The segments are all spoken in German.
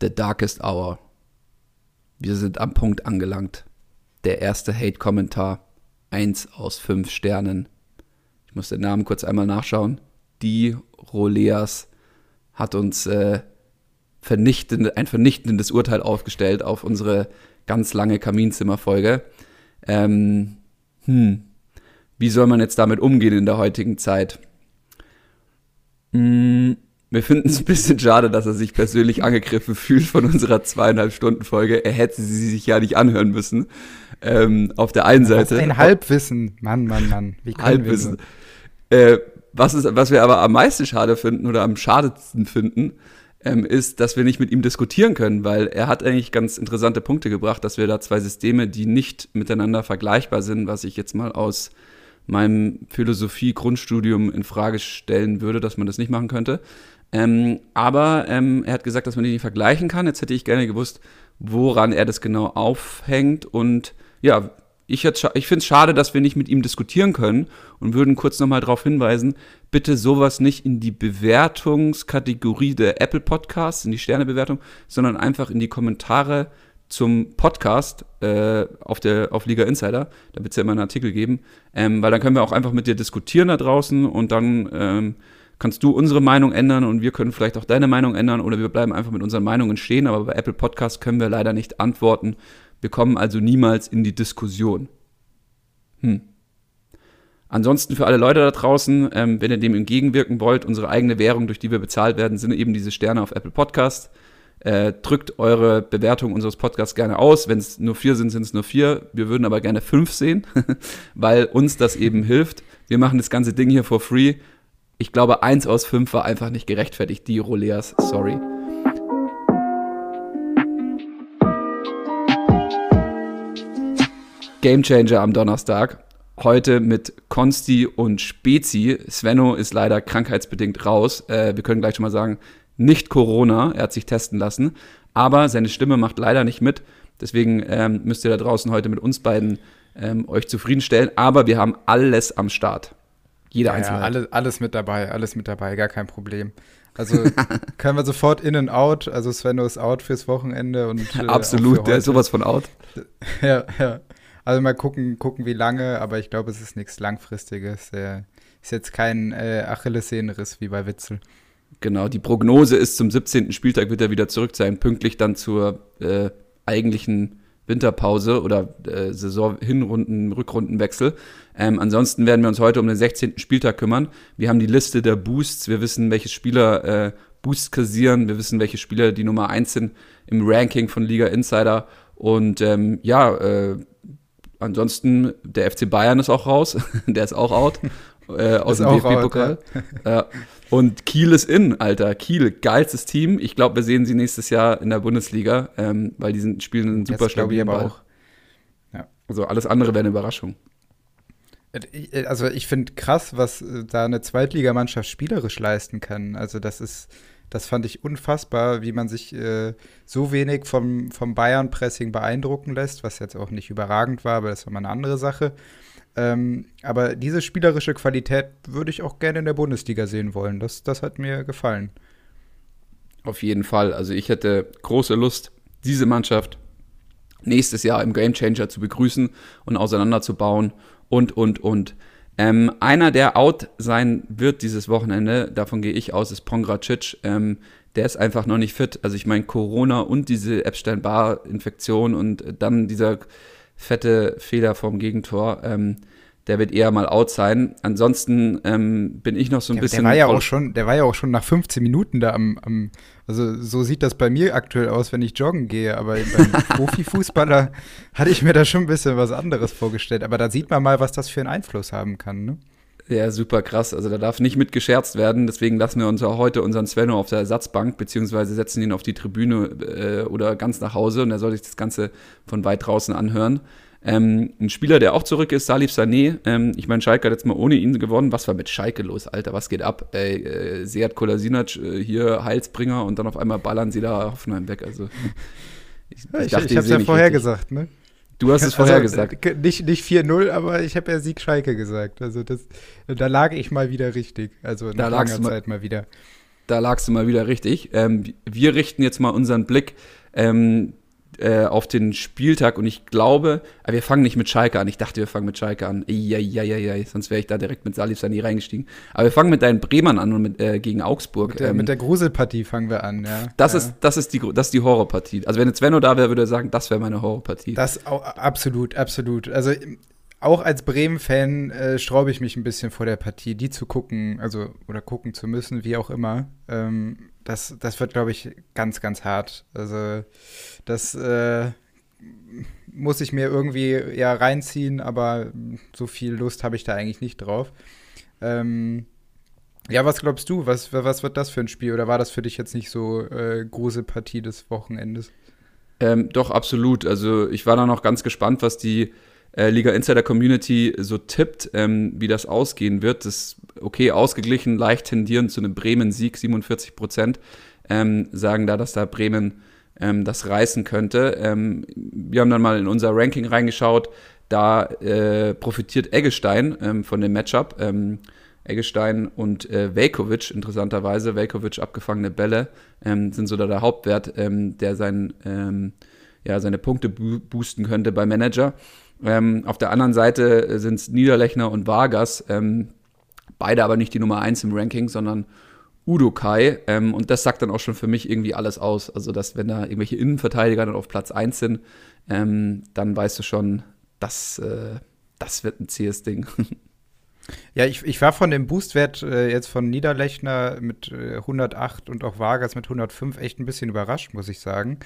The Darkest Hour. Wir sind am Punkt angelangt. Der erste Hate-Kommentar. Eins aus fünf Sternen. Ich muss den Namen kurz einmal nachschauen. Die Roleas hat uns äh, vernichtend, ein vernichtendes Urteil aufgestellt auf unsere ganz lange Kaminzimmerfolge. Ähm, hm, wie soll man jetzt damit umgehen in der heutigen Zeit? Hm, wir finden es ein bisschen schade, dass er sich persönlich angegriffen fühlt von unserer zweieinhalb Stunden Folge. Er hätte sie sich ja nicht anhören müssen. Ähm, auf der einen Seite. Ein Halbwissen. Mann, Mann, Mann. Wie Halbwissen. Äh, was, ist, was wir aber am meisten schade finden oder am schadetsten finden, ähm, ist, dass wir nicht mit ihm diskutieren können, weil er hat eigentlich ganz interessante Punkte gebracht, dass wir da zwei Systeme, die nicht miteinander vergleichbar sind, was ich jetzt mal aus meinem Philosophie-Grundstudium in Frage stellen würde, dass man das nicht machen könnte. Ähm, aber ähm, er hat gesagt, dass man die nicht vergleichen kann. Jetzt hätte ich gerne gewusst, woran er das genau aufhängt. Und ja, ich, ich finde es schade, dass wir nicht mit ihm diskutieren können und würden kurz nochmal darauf hinweisen, bitte sowas nicht in die Bewertungskategorie der Apple Podcasts, in die Sternebewertung, sondern einfach in die Kommentare zum Podcast äh, auf, der, auf Liga Insider. Da wird es ja immer einen Artikel geben. Ähm, weil dann können wir auch einfach mit dir diskutieren da draußen und dann ähm, kannst du unsere Meinung ändern und wir können vielleicht auch deine Meinung ändern oder wir bleiben einfach mit unseren Meinungen stehen. Aber bei Apple Podcast können wir leider nicht antworten. Wir kommen also niemals in die Diskussion. Hm. Ansonsten für alle Leute da draußen, ähm, wenn ihr dem entgegenwirken wollt, unsere eigene Währung, durch die wir bezahlt werden, sind eben diese Sterne auf Apple Podcast. Äh, drückt eure Bewertung unseres Podcasts gerne aus. Wenn es nur vier sind, sind es nur vier. Wir würden aber gerne fünf sehen, weil uns das eben hilft. Wir machen das ganze Ding hier for free ich glaube, eins aus fünf war einfach nicht gerechtfertigt. Die Roleas, sorry. Gamechanger am Donnerstag. Heute mit Konsti und Spezi. Svenno ist leider krankheitsbedingt raus. Äh, wir können gleich schon mal sagen, nicht Corona. Er hat sich testen lassen. Aber seine Stimme macht leider nicht mit. Deswegen ähm, müsst ihr da draußen heute mit uns beiden ähm, euch zufriedenstellen. Aber wir haben alles am Start. Jeder ja, einzelne. Ja, alles, alles mit dabei, alles mit dabei, gar kein Problem. Also können wir sofort in und out. Also Svenno ist out fürs Wochenende und äh, absolut, der ist sowas von out. Ja, ja. Also mal gucken, gucken, wie lange, aber ich glaube, es ist nichts Langfristiges. Er ist jetzt kein äh, Achillessehnenriss wie bei Witzel. Genau, die Prognose ist, zum 17. Spieltag wird er wieder zurück sein, pünktlich dann zur äh, eigentlichen Winterpause oder äh, Saison-Hinrunden, Rückrundenwechsel. Ähm, ansonsten werden wir uns heute um den 16. Spieltag kümmern. Wir haben die Liste der Boosts. Wir wissen, welche Spieler äh, Boosts kassieren. Wir wissen, welche Spieler die Nummer 1 sind im Ranking von Liga Insider. Und ähm, ja, äh, ansonsten, der FC Bayern ist auch raus. der ist auch out. Äh, aus dem DFB-Pokal. Ja. Und Kiel ist in, Alter. Kiel, geilstes Team. Ich glaube, wir sehen sie nächstes Jahr in der Bundesliga, ähm, weil die sind, spielen einen super stabilen Ball. Auch. Ja. Also alles andere wäre eine Überraschung. Äh, also ich finde krass, was äh, da eine Zweitligamannschaft spielerisch leisten kann. Also das ist, das fand ich unfassbar, wie man sich äh, so wenig vom, vom Bayern-Pressing beeindrucken lässt, was jetzt auch nicht überragend war, aber das war mal eine andere Sache. Ähm, aber diese spielerische Qualität würde ich auch gerne in der Bundesliga sehen wollen. Das, das hat mir gefallen. Auf jeden Fall. Also ich hätte große Lust, diese Mannschaft nächstes Jahr im Gamechanger zu begrüßen und auseinanderzubauen und, und, und. Ähm, einer, der out sein wird dieses Wochenende, davon gehe ich aus, ist Pongracic. Ähm, der ist einfach noch nicht fit. Also ich meine, Corona und diese Epstein-Barr-Infektion und dann dieser fette Fehler vom Gegentor. Ähm, der wird eher mal out sein. Ansonsten ähm, bin ich noch so ein der, bisschen. Der war ja auch schon, der war ja auch schon nach 15 Minuten da am, am, also so sieht das bei mir aktuell aus, wenn ich joggen gehe. Aber beim Profifußballer hatte ich mir da schon ein bisschen was anderes vorgestellt. Aber da sieht man mal, was das für einen Einfluss haben kann. Ne? Ja, super krass. Also da darf nicht mit gescherzt werden. Deswegen lassen wir uns auch heute unseren Svenno auf der Ersatzbank, beziehungsweise setzen ihn auf die Tribüne äh, oder ganz nach Hause und er soll sich das Ganze von weit draußen anhören. Ähm, ein Spieler, der auch zurück ist, Salif Sané. Ähm, ich meine, Schalke hat jetzt mal ohne ihn gewonnen. Was war mit Schalke los, Alter? Was geht ab? Ey, äh, Seat Kolasinac äh, hier Heilsbringer und dann auf einmal ballern sie da Hoffenheim weg. Also ich, ich, ich, ich hab's ja vorher richtig. gesagt, ne? Du hast es vorher also, gesagt. Äh, nicht, nicht 4-0, aber ich habe ja Sieg Schalke gesagt. Also das, da lag ich mal wieder richtig. Also nach langer Zeit mal wieder. da lagst du mal wieder richtig. Ähm, wir richten jetzt mal unseren Blick ähm, äh, auf den Spieltag und ich glaube, wir fangen nicht mit Schalke an. Ich dachte, wir fangen mit Schalke an. Eieieiei, sonst wäre ich da direkt mit Salif Sani reingestiegen. Aber wir fangen mit deinen Bremern an und mit, äh, gegen Augsburg. Mit der, ähm, mit der Gruselpartie fangen wir an, ja. Das, ja. Ist, das, ist die, das ist die Horrorpartie. Also wenn jetzt Svenno da wäre, würde er sagen, das wäre meine Horrorpartie. Das absolut, absolut. Also auch als Bremen-Fan äh, straube ich mich ein bisschen vor der Partie, die zu gucken, also oder gucken zu müssen, wie auch immer. Ähm, das, das wird, glaube ich, ganz, ganz hart. Also das äh, muss ich mir irgendwie ja reinziehen, aber so viel Lust habe ich da eigentlich nicht drauf. Ähm, ja, was glaubst du? Was, was wird das für ein Spiel? Oder war das für dich jetzt nicht so äh, große Partie des Wochenendes? Ähm, doch, absolut. Also ich war da noch ganz gespannt, was die äh, Liga Insider Community so tippt, ähm, wie das ausgehen wird. Das okay ausgeglichen, leicht tendieren zu einem Bremen-Sieg, 47 Prozent ähm, sagen da, dass da Bremen ähm, das reißen könnte. Ähm, wir haben dann mal in unser Ranking reingeschaut. Da äh, profitiert Eggestein ähm, von dem Matchup. Ähm, Eggestein und äh, Velkovic, interessanterweise, Velkovic abgefangene Bälle, sind so da der Hauptwert, der sein, ja, seine Punkte boosten könnte bei Manager. Ähm, auf der anderen Seite sind es Niederlechner und Vargas, ähm, beide aber nicht die Nummer 1 im Ranking, sondern Udo Kai. Ähm, und das sagt dann auch schon für mich irgendwie alles aus. Also, dass wenn da irgendwelche Innenverteidiger dann auf Platz 1 sind, ähm, dann weißt du schon, dass, äh, das wird ein zähes Ding. Ja, ich, ich war von dem Boostwert äh, jetzt von Niederlechner mit äh, 108 und auch Vargas mit 105 echt ein bisschen überrascht, muss ich sagen.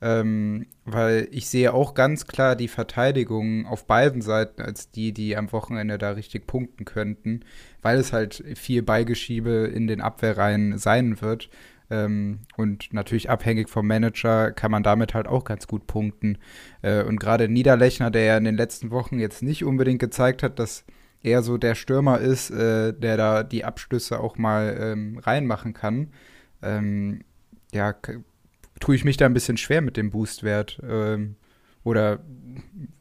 Ähm, weil ich sehe auch ganz klar die Verteidigung auf beiden Seiten als die, die am Wochenende da richtig punkten könnten, weil es halt viel Beigeschiebe in den Abwehrreihen sein wird. Ähm, und natürlich abhängig vom Manager kann man damit halt auch ganz gut punkten. Äh, und gerade Niederlechner, der ja in den letzten Wochen jetzt nicht unbedingt gezeigt hat, dass er so der Stürmer ist, äh, der da die Abschlüsse auch mal ähm, reinmachen kann. Ähm, ja, tue ich mich da ein bisschen schwer mit dem Boostwert. Ähm, oder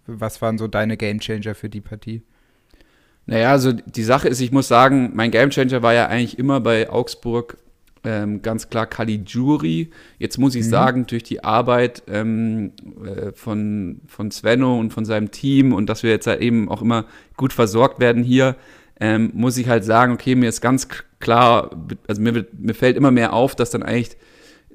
was waren so deine Gamechanger für die Partie? Naja, also die Sache ist, ich muss sagen, mein Gamechanger war ja eigentlich immer bei Augsburg ähm, ganz klar Caligiuri. Jetzt muss ich mhm. sagen, durch die Arbeit ähm, äh, von, von Svenno und von seinem Team und dass wir jetzt halt eben auch immer gut versorgt werden hier, ähm, muss ich halt sagen, okay, mir ist ganz klar, also mir, mir fällt immer mehr auf, dass dann eigentlich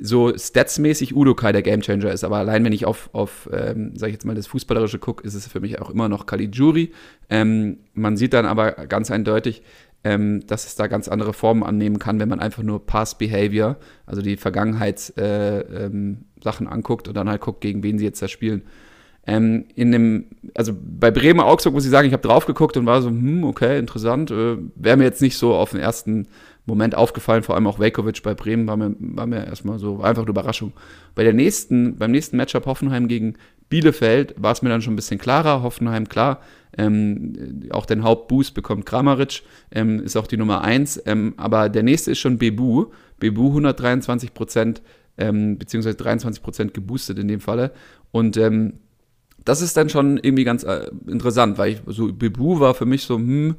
so statsmäßig Udokai der Gamechanger ist, aber allein wenn ich auf, auf ähm, sag ich jetzt mal, das Fußballerische gucke, ist es für mich auch immer noch Caligiuri. Ähm, man sieht dann aber ganz eindeutig, ähm, dass es da ganz andere Formen annehmen kann, wenn man einfach nur Past Behavior, also die Vergangenheitssachen äh, ähm, anguckt und dann halt guckt, gegen wen sie jetzt da spielen. Ähm, in dem, also bei Bremen Augsburg muss ich sagen, ich habe drauf geguckt und war so, hm, okay, interessant. Äh, Wäre mir jetzt nicht so auf den ersten Moment aufgefallen, vor allem auch Velkovic bei Bremen war mir, war mir erstmal so einfach eine Überraschung. Bei der nächsten, beim nächsten Matchup Hoffenheim gegen Bielefeld war es mir dann schon ein bisschen klarer. Hoffenheim, klar, ähm, auch den Hauptboost bekommt Kramaric, ähm, ist auch die Nummer 1. Ähm, aber der nächste ist schon Bebu. Bebu 123 Prozent, ähm, beziehungsweise 23 Prozent geboostet in dem Falle. Und ähm, das ist dann schon irgendwie ganz äh, interessant, weil ich so Bebu war für mich so, hm,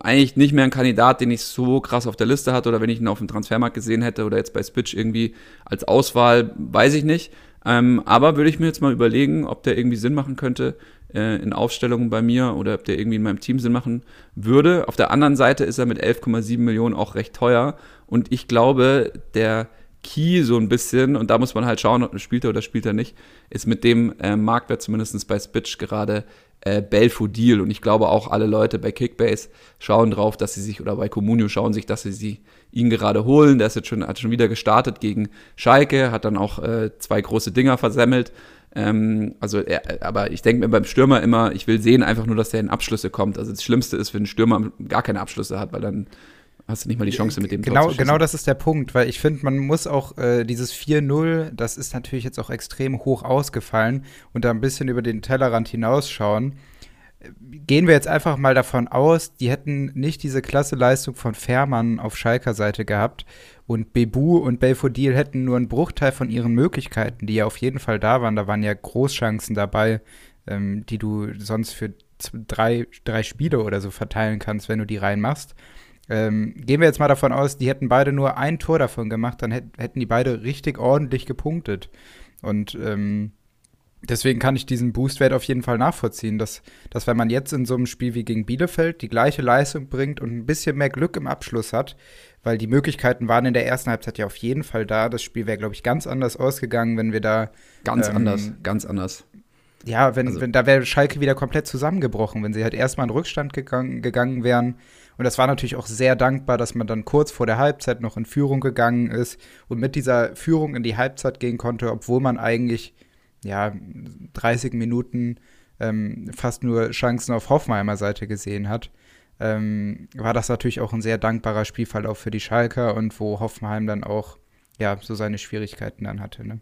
eigentlich nicht mehr ein Kandidat, den ich so krass auf der Liste hatte oder wenn ich ihn auf dem Transfermarkt gesehen hätte oder jetzt bei Spitch irgendwie als Auswahl, weiß ich nicht. Ähm, aber würde ich mir jetzt mal überlegen, ob der irgendwie Sinn machen könnte äh, in Aufstellungen bei mir oder ob der irgendwie in meinem Team Sinn machen würde. Auf der anderen Seite ist er mit 11,7 Millionen auch recht teuer und ich glaube, der Key so ein bisschen, und da muss man halt schauen, ob spielt er oder spielt er nicht, ist mit dem äh, Marktwert zumindest bei Spitch gerade äh, Belfodil. Und ich glaube auch alle Leute bei Kickbase schauen drauf, dass sie sich, oder bei Comunio schauen sich, dass sie sie, ihn gerade holen. Der ist jetzt schon, hat schon wieder gestartet gegen Schalke, hat dann auch äh, zwei große Dinger versemmelt. Ähm, also, er, aber ich denke mir beim Stürmer immer, ich will sehen einfach nur, dass der in Abschlüsse kommt. Also das Schlimmste ist, wenn ein Stürmer gar keine Abschlüsse hat, weil dann hast du nicht mal die Chance mit dem genau, Genau das ist der Punkt, weil ich finde, man muss auch äh, dieses 4-0, das ist natürlich jetzt auch extrem hoch ausgefallen und da ein bisschen über den Tellerrand hinausschauen. Gehen wir jetzt einfach mal davon aus, die hätten nicht diese klasse Leistung von Fährmann auf Schalker Seite gehabt und Bebu und Belfodil hätten nur einen Bruchteil von ihren Möglichkeiten, die ja auf jeden Fall da waren. Da waren ja Großchancen dabei, ähm, die du sonst für drei, drei Spiele oder so verteilen kannst, wenn du die reinmachst. Ähm, gehen wir jetzt mal davon aus, die hätten beide nur ein Tor davon gemacht, dann hätten die beide richtig ordentlich gepunktet. Und ähm, deswegen kann ich diesen Boostwert auf jeden Fall nachvollziehen, dass, dass wenn man jetzt in so einem Spiel wie gegen Bielefeld die gleiche Leistung bringt und ein bisschen mehr Glück im Abschluss hat, weil die Möglichkeiten waren in der ersten Halbzeit ja auf jeden Fall da. Das Spiel wäre, glaube ich, ganz anders ausgegangen, wenn wir da. Ganz ähm, anders, ganz anders. Ja, wenn, also, wenn da wäre Schalke wieder komplett zusammengebrochen, wenn sie halt erstmal in Rückstand gegangen, gegangen wären. Und das war natürlich auch sehr dankbar, dass man dann kurz vor der Halbzeit noch in Führung gegangen ist und mit dieser Führung in die Halbzeit gehen konnte, obwohl man eigentlich ja 30 Minuten ähm, fast nur Chancen auf Hoffenheimer Seite gesehen hat. Ähm, war das natürlich auch ein sehr dankbarer Spielverlauf für die Schalker und wo Hoffenheim dann auch ja so seine Schwierigkeiten dann hatte. Ne?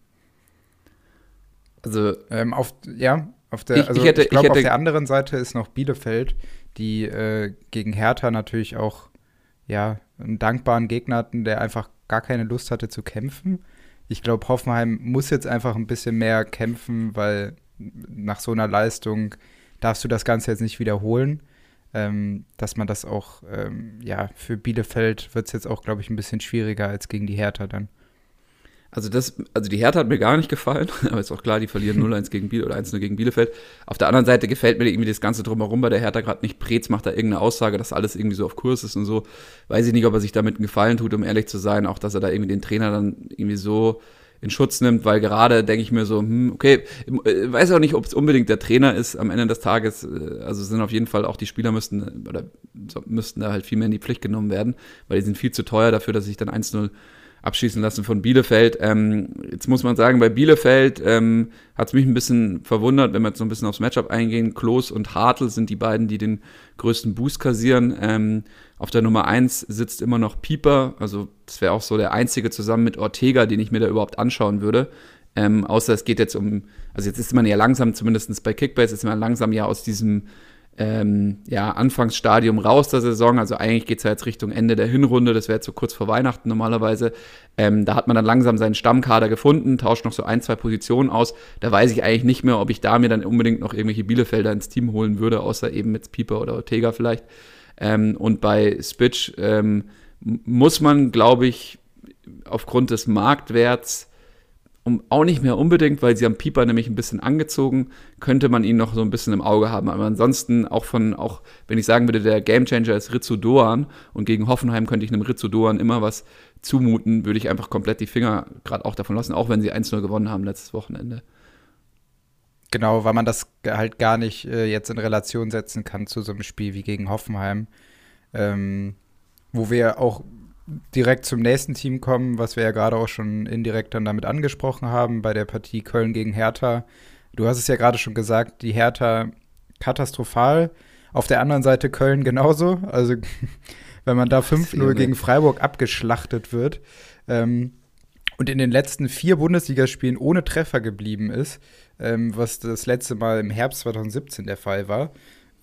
Also ähm, auf ja auf der ich, also ich, ich glaube auf der anderen Seite ist noch Bielefeld, die äh, gegen Hertha natürlich auch ja, einen dankbaren Gegner hatten, der einfach gar keine Lust hatte zu kämpfen. Ich glaube, Hoffenheim muss jetzt einfach ein bisschen mehr kämpfen, weil nach so einer Leistung darfst du das Ganze jetzt nicht wiederholen. Ähm, dass man das auch, ähm, ja, für Bielefeld wird es jetzt auch, glaube ich, ein bisschen schwieriger als gegen die Hertha dann. Also das, also die Hertha hat mir gar nicht gefallen, aber ist auch klar, die verlieren 0-1 gegen Biel oder 1-0 gegen Bielefeld. Auf der anderen Seite gefällt mir irgendwie das Ganze drumherum bei der Hertha gerade nicht. Preetz macht da irgendeine Aussage, dass alles irgendwie so auf Kurs ist und so. Weiß ich nicht, ob er sich damit einen Gefallen tut, um ehrlich zu sein. Auch, dass er da irgendwie den Trainer dann irgendwie so in Schutz nimmt, weil gerade denke ich mir so, hm, okay, äh, weiß auch nicht, ob es unbedingt der Trainer ist am Ende des Tages. Äh, also sind auf jeden Fall auch die Spieler müssten oder müssten da halt viel mehr in die Pflicht genommen werden, weil die sind viel zu teuer dafür, dass ich dann 1-0 abschießen lassen von Bielefeld. Ähm, jetzt muss man sagen, bei Bielefeld ähm, hat es mich ein bisschen verwundert, wenn wir jetzt so ein bisschen aufs Matchup eingehen. Klos und Hartl sind die beiden, die den größten Boost kassieren. Ähm, auf der Nummer 1 sitzt immer noch Pieper, also das wäre auch so der einzige zusammen mit Ortega, den ich mir da überhaupt anschauen würde. Ähm, außer es geht jetzt um, also jetzt ist man ja langsam, zumindest bei Kickbase, ist man langsam ja aus diesem ähm, ja, Anfangsstadium raus der Saison. Also eigentlich geht es ja jetzt Richtung Ende der Hinrunde. Das wäre jetzt so kurz vor Weihnachten normalerweise. Ähm, da hat man dann langsam seinen Stammkader gefunden, tauscht noch so ein, zwei Positionen aus. Da weiß ich eigentlich nicht mehr, ob ich da mir dann unbedingt noch irgendwelche Bielefelder ins Team holen würde, außer eben mit Pieper oder Ortega vielleicht. Ähm, und bei Spitch ähm, muss man, glaube ich, aufgrund des Marktwerts um, auch nicht mehr unbedingt, weil sie am Pieper nämlich ein bisschen angezogen, könnte man ihn noch so ein bisschen im Auge haben. Aber ansonsten auch von, auch wenn ich sagen würde, der Gamechanger ist Rizzo Doan und gegen Hoffenheim könnte ich einem Rizzo Doan immer was zumuten, würde ich einfach komplett die Finger gerade auch davon lassen, auch wenn sie 1-0 gewonnen haben letztes Wochenende. Genau, weil man das halt gar nicht äh, jetzt in Relation setzen kann zu so einem Spiel wie gegen Hoffenheim, ähm, wo wir auch direkt zum nächsten Team kommen, was wir ja gerade auch schon indirekt dann damit angesprochen haben, bei der Partie Köln gegen Hertha. Du hast es ja gerade schon gesagt, die Hertha katastrophal. Auf der anderen Seite Köln genauso. Also, wenn man da 5-0 gegen Freiburg abgeschlachtet wird ähm, und in den letzten vier Bundesligaspielen ohne Treffer geblieben ist, ähm, was das letzte Mal im Herbst 2017 der Fall war,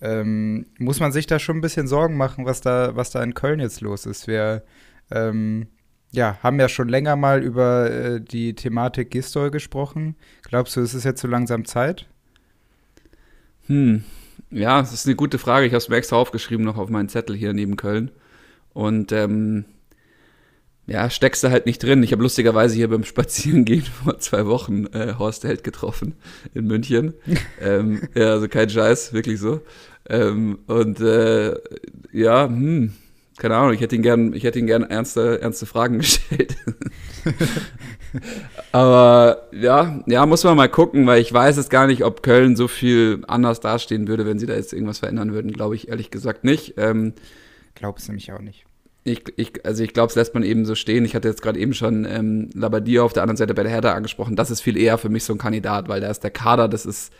ähm, muss man sich da schon ein bisschen Sorgen machen, was da, was da in Köln jetzt los ist. Wir ähm, ja, haben ja schon länger mal über äh, die Thematik Gistol gesprochen. Glaubst du, ist es jetzt so langsam Zeit? Hm, ja, das ist eine gute Frage. Ich habe es mir extra aufgeschrieben, noch auf meinen Zettel hier neben Köln. Und ähm, ja, steckst du halt nicht drin. Ich habe lustigerweise hier beim Spazierengehen vor zwei Wochen äh, Horst Held getroffen in München. ähm, ja, also kein Scheiß, wirklich so. Ähm, und äh, ja, hm, keine Ahnung, ich hätte ihn gern, ich hätte ihn gern ernste, ernste Fragen gestellt. Aber ja, ja, muss man mal gucken, weil ich weiß jetzt gar nicht, ob Köln so viel anders dastehen würde, wenn sie da jetzt irgendwas verändern würden. Glaube ich ehrlich gesagt nicht. Ähm, Glaubst du mich auch nicht. Ich, ich, also ich glaube, es lässt man eben so stehen. Ich hatte jetzt gerade eben schon ähm, Labadia auf der anderen Seite bei der Hertha angesprochen. Das ist viel eher für mich so ein Kandidat, weil da ist der Kader, das ist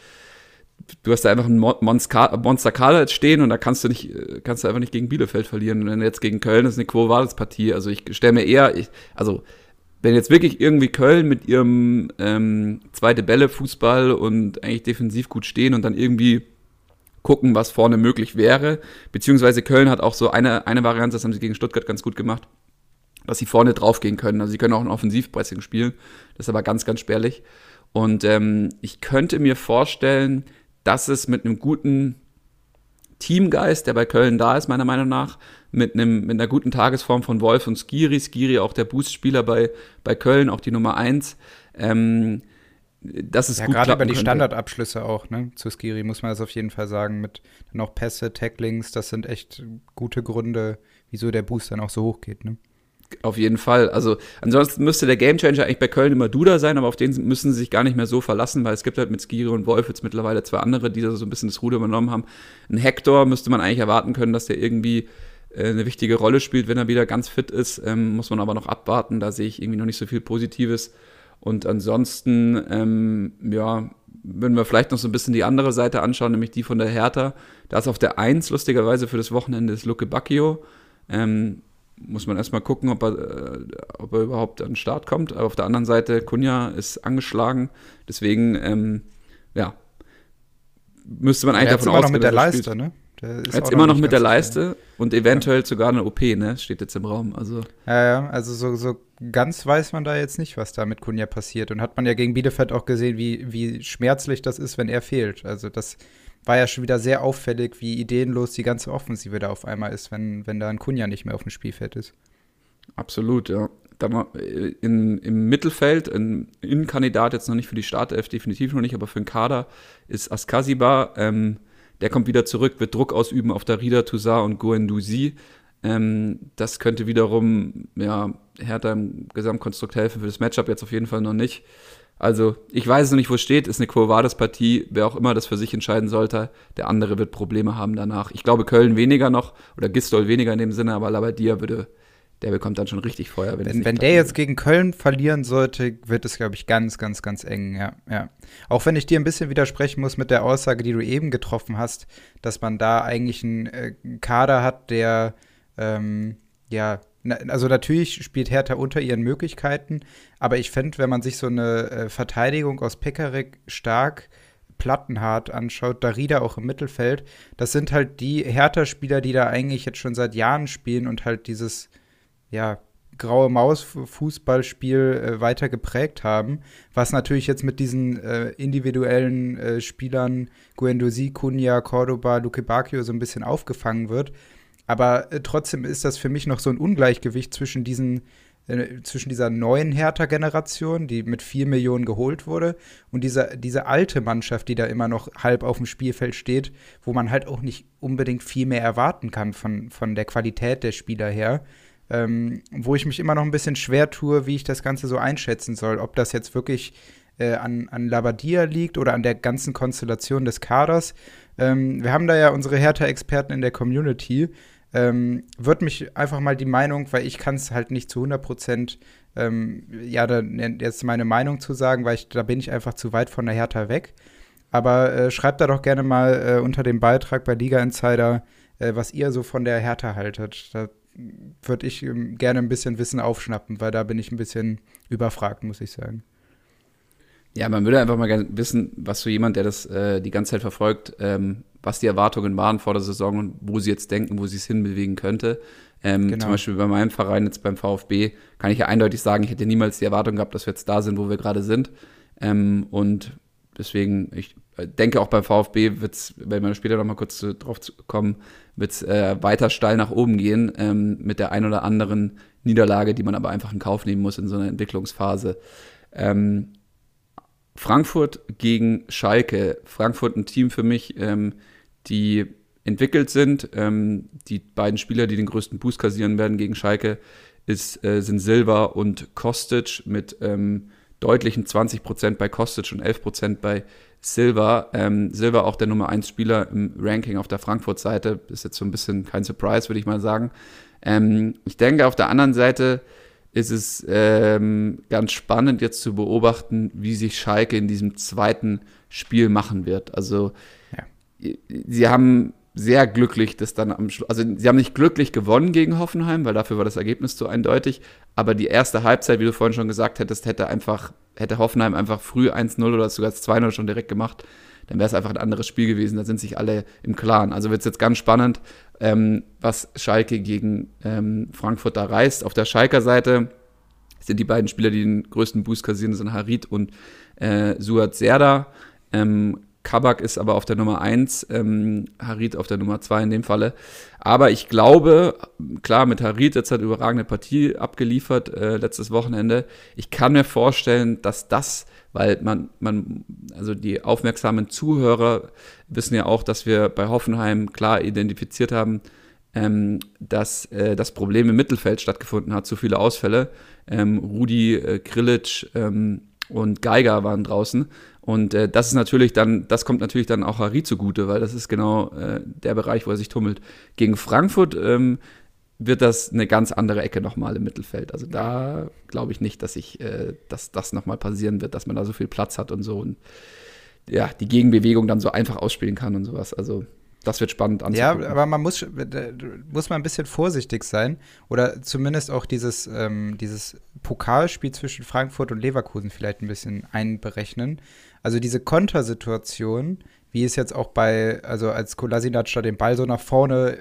du hast da einfach einen Monster Kader stehen und da kannst du nicht, kannst du einfach nicht gegen Bielefeld verlieren. Und wenn jetzt gegen Köln ist eine Quo Vadis Partie. Also ich stelle mir eher, ich, also wenn jetzt wirklich irgendwie Köln mit ihrem ähm, zweite Bälle Fußball und eigentlich defensiv gut stehen und dann irgendwie gucken, was vorne möglich wäre, beziehungsweise Köln hat auch so eine, eine Variante, das haben sie gegen Stuttgart ganz gut gemacht, dass sie vorne draufgehen können. Also sie können auch ein Offensivpressing spielen, das ist aber ganz, ganz spärlich. Und ähm, ich könnte mir vorstellen, dass es mit einem guten Teamgeist, der bei Köln da ist, meiner Meinung nach, mit, einem, mit einer guten Tagesform von Wolf und Skiri. Skiri auch der Boostspieler bei, bei Köln, auch die Nummer 1. Ähm, das ist ja, gut gerade über die könnte. Standardabschlüsse auch, ne? Zu Skiri muss man das auf jeden Fall sagen. Mit noch Pässe, Tacklings, das sind echt gute Gründe, wieso der Boost dann auch so hoch geht, ne? Auf jeden Fall. Also ansonsten müsste der Gamechanger eigentlich bei Köln immer Duda sein, aber auf den müssen sie sich gar nicht mehr so verlassen, weil es gibt halt mit Skiri und Wolf jetzt mittlerweile zwei andere, die da so ein bisschen das Ruder übernommen haben. Ein Hector müsste man eigentlich erwarten können, dass der irgendwie äh, eine wichtige Rolle spielt, wenn er wieder ganz fit ist. Ähm, muss man aber noch abwarten. Da sehe ich irgendwie noch nicht so viel Positives. Und ansonsten, ähm, ja, wenn wir vielleicht noch so ein bisschen die andere Seite anschauen, nämlich die von der Hertha. Da ist auf der 1 lustigerweise für das Wochenende ist Luke Bacchio. Ähm, muss man erstmal gucken, ob er, äh, ob er überhaupt an den Start kommt. Aber auf der anderen Seite, Kunja ist angeschlagen. Deswegen, ähm, ja, müsste man eigentlich davon ausgehen, noch mit der Leiste, ne? Jetzt immer noch mit der Leiste und eventuell ja. sogar eine OP, ne? Steht jetzt im Raum. Also. Ja, ja, also so, so ganz weiß man da jetzt nicht, was da mit Kunja passiert. Und hat man ja gegen Bielefeld auch gesehen, wie, wie schmerzlich das ist, wenn er fehlt. Also das war ja schon wieder sehr auffällig, wie ideenlos die ganze Offensive da auf einmal ist, wenn, wenn da ein Kunja nicht mehr auf dem Spielfeld ist. Absolut, ja. Äh, in, Im Mittelfeld, ein Innenkandidat jetzt noch nicht für die Startelf, definitiv noch nicht, aber für den Kader ist Askasiba. Ähm, der kommt wieder zurück, wird Druck ausüben auf Darida Toussaint und Guendouzi. Ähm, das könnte wiederum ja, Hertha im Gesamtkonstrukt helfen für das Matchup jetzt auf jeden Fall noch nicht. Also, ich weiß noch nicht, wo es steht. Ist eine Quo Vadis-Partie. Wer auch immer das für sich entscheiden sollte, der andere wird Probleme haben danach. Ich glaube, Köln weniger noch oder Gistol weniger in dem Sinne, aber Labadia würde der bekommt dann schon richtig Feuer. Wenn, wenn, wenn der jetzt gegen Köln verlieren sollte, wird es, glaube ich, ganz, ganz, ganz eng, ja, ja. Auch wenn ich dir ein bisschen widersprechen muss mit der Aussage, die du eben getroffen hast, dass man da eigentlich einen äh, Kader hat, der, ähm, ja, na, also natürlich spielt Hertha unter ihren Möglichkeiten, aber ich fände, wenn man sich so eine äh, Verteidigung aus Pekarik stark Plattenhart anschaut, Darida auch im Mittelfeld, das sind halt die Hertha-Spieler, die da eigentlich jetzt schon seit Jahren spielen und halt dieses ja, graue Maus-Fußballspiel äh, weiter geprägt haben, was natürlich jetzt mit diesen äh, individuellen äh, Spielern Guendouzi, Cunha, Cordoba, Luque Bacchio so ein bisschen aufgefangen wird. Aber äh, trotzdem ist das für mich noch so ein Ungleichgewicht zwischen diesen äh, zwischen dieser neuen Hertha-Generation, die mit vier Millionen geholt wurde, und dieser, diese alte Mannschaft, die da immer noch halb auf dem Spielfeld steht, wo man halt auch nicht unbedingt viel mehr erwarten kann von, von der Qualität der Spieler her ähm, wo ich mich immer noch ein bisschen schwer tue, wie ich das Ganze so einschätzen soll. Ob das jetzt wirklich äh, an, an Labadia liegt oder an der ganzen Konstellation des Kaders. Ähm, wir haben da ja unsere Hertha-Experten in der Community. Ähm, wird mich einfach mal die Meinung, weil ich kann es halt nicht zu 100 Prozent, ähm, ja, da, jetzt meine Meinung zu sagen, weil ich, da bin ich einfach zu weit von der Hertha weg. Aber äh, schreibt da doch gerne mal äh, unter dem Beitrag bei Liga Insider, äh, was ihr so von der Hertha haltet. Da würde ich ähm, gerne ein bisschen Wissen aufschnappen, weil da bin ich ein bisschen überfragt, muss ich sagen. Ja, man würde einfach mal gerne wissen, was so jemand, der das äh, die ganze Zeit verfolgt, ähm, was die Erwartungen waren vor der Saison und wo sie jetzt denken, wo sie es hinbewegen könnte. Ähm, genau. Zum Beispiel bei meinem Verein jetzt beim VfB kann ich ja eindeutig sagen, ich hätte niemals die Erwartung gehabt, dass wir jetzt da sind, wo wir gerade sind. Ähm, und deswegen, ich denke auch beim VfB wird es, wenn wir später noch mal kurz zu, drauf kommen, wird es äh, weiter steil nach oben gehen ähm, mit der ein oder anderen Niederlage, die man aber einfach in Kauf nehmen muss in so einer Entwicklungsphase. Ähm, Frankfurt gegen Schalke. Frankfurt ein Team für mich, ähm, die entwickelt sind. Ähm, die beiden Spieler, die den größten Boost kassieren werden gegen Schalke, ist, äh, sind Silva und Kostic mit ähm, deutlichen 20% bei Kostic und 11% bei Silva. Ähm, Silva auch der Nummer 1 Spieler im Ranking auf der Frankfurt-Seite. Ist jetzt so ein bisschen kein Surprise, würde ich mal sagen. Ähm, ich denke, auf der anderen Seite ist es ähm, ganz spannend jetzt zu beobachten, wie sich Schalke in diesem zweiten Spiel machen wird. Also. Sie haben sehr glücklich das dann am Schluss, also sie haben nicht glücklich gewonnen gegen Hoffenheim, weil dafür war das Ergebnis zu eindeutig, aber die erste Halbzeit, wie du vorhin schon gesagt hättest, hätte einfach, hätte Hoffenheim einfach früh 1-0 oder sogar 2-0 schon direkt gemacht, dann wäre es einfach ein anderes Spiel gewesen, da sind sich alle im Klaren. Also wird es jetzt ganz spannend, ähm, was Schalke gegen ähm, Frankfurt da reißt. Auf der Schalker Seite sind die beiden Spieler, die den größten Boost kassieren, sind Harit und äh, Suat Serda. Ähm, Kabak ist aber auf der Nummer 1, ähm, Harit auf der Nummer 2 in dem Falle. Aber ich glaube, klar, mit Harit jetzt hat überragende Partie abgeliefert äh, letztes Wochenende. Ich kann mir vorstellen, dass das, weil man, man, also die aufmerksamen Zuhörer wissen ja auch, dass wir bei Hoffenheim klar identifiziert haben, ähm, dass äh, das Problem im Mittelfeld stattgefunden hat, zu viele Ausfälle. Ähm, Rudi, äh, Grilic ähm, und Geiger waren draußen. Und äh, das ist natürlich dann, das kommt natürlich dann auch Harry zugute, weil das ist genau äh, der Bereich, wo er sich tummelt. Gegen Frankfurt ähm, wird das eine ganz andere Ecke nochmal im Mittelfeld. Also da glaube ich nicht, dass ich, äh, dass das nochmal passieren wird, dass man da so viel Platz hat und so und ja, die Gegenbewegung dann so einfach ausspielen kann und sowas. Also das wird spannend anzugucken. Ja, aber man muss, muss mal ein bisschen vorsichtig sein oder zumindest auch dieses, ähm, dieses Pokalspiel zwischen Frankfurt und Leverkusen vielleicht ein bisschen einberechnen. Also diese Kontersituation, wie es jetzt auch bei, also als Kolasinac da den Ball so nach vorne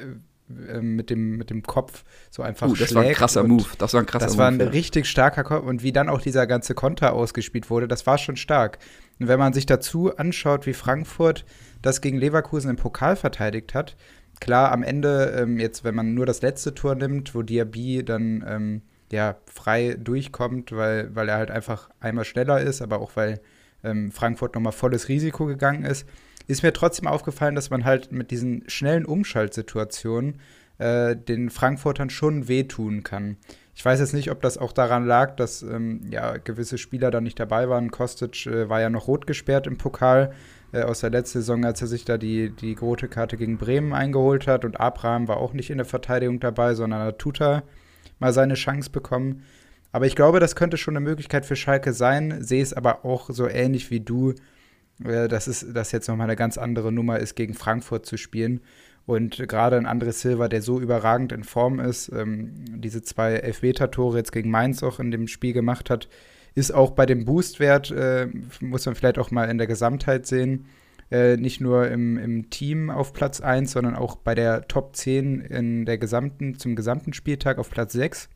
äh, mit, dem, mit dem Kopf so einfach uh, das war ein krasser Move. Das war ein krasser Das war ein ja. richtig starker Kopf. Und wie dann auch dieser ganze Konter ausgespielt wurde, das war schon stark. Und wenn man sich dazu anschaut, wie Frankfurt das gegen Leverkusen im Pokal verteidigt hat, klar, am Ende, ähm, jetzt, wenn man nur das letzte Tor nimmt, wo Diaby dann ähm, ja, frei durchkommt, weil, weil er halt einfach einmal schneller ist, aber auch weil ähm, Frankfurt nochmal volles Risiko gegangen ist, ist mir trotzdem aufgefallen, dass man halt mit diesen schnellen Umschaltsituationen äh, den Frankfurtern schon wehtun kann. Ich weiß jetzt nicht, ob das auch daran lag, dass ähm, ja, gewisse Spieler da nicht dabei waren. Kostic äh, war ja noch rot gesperrt im Pokal äh, aus der letzten Saison, als er sich da die, die rote Karte gegen Bremen eingeholt hat. Und Abraham war auch nicht in der Verteidigung dabei, sondern hat Tuta mal seine Chance bekommen. Aber ich glaube, das könnte schon eine Möglichkeit für Schalke sein, sehe es aber auch so ähnlich wie du, äh, dass es das jetzt nochmal eine ganz andere Nummer ist, gegen Frankfurt zu spielen. Und gerade ein André Silva, der so überragend in Form ist, ähm, diese zwei Elfmeter-Tore jetzt gegen Mainz auch in dem Spiel gemacht hat, ist auch bei dem Boostwert, äh, muss man vielleicht auch mal in der Gesamtheit sehen, äh, nicht nur im, im Team auf Platz 1, sondern auch bei der Top 10 in der gesamten, zum gesamten Spieltag auf Platz 6.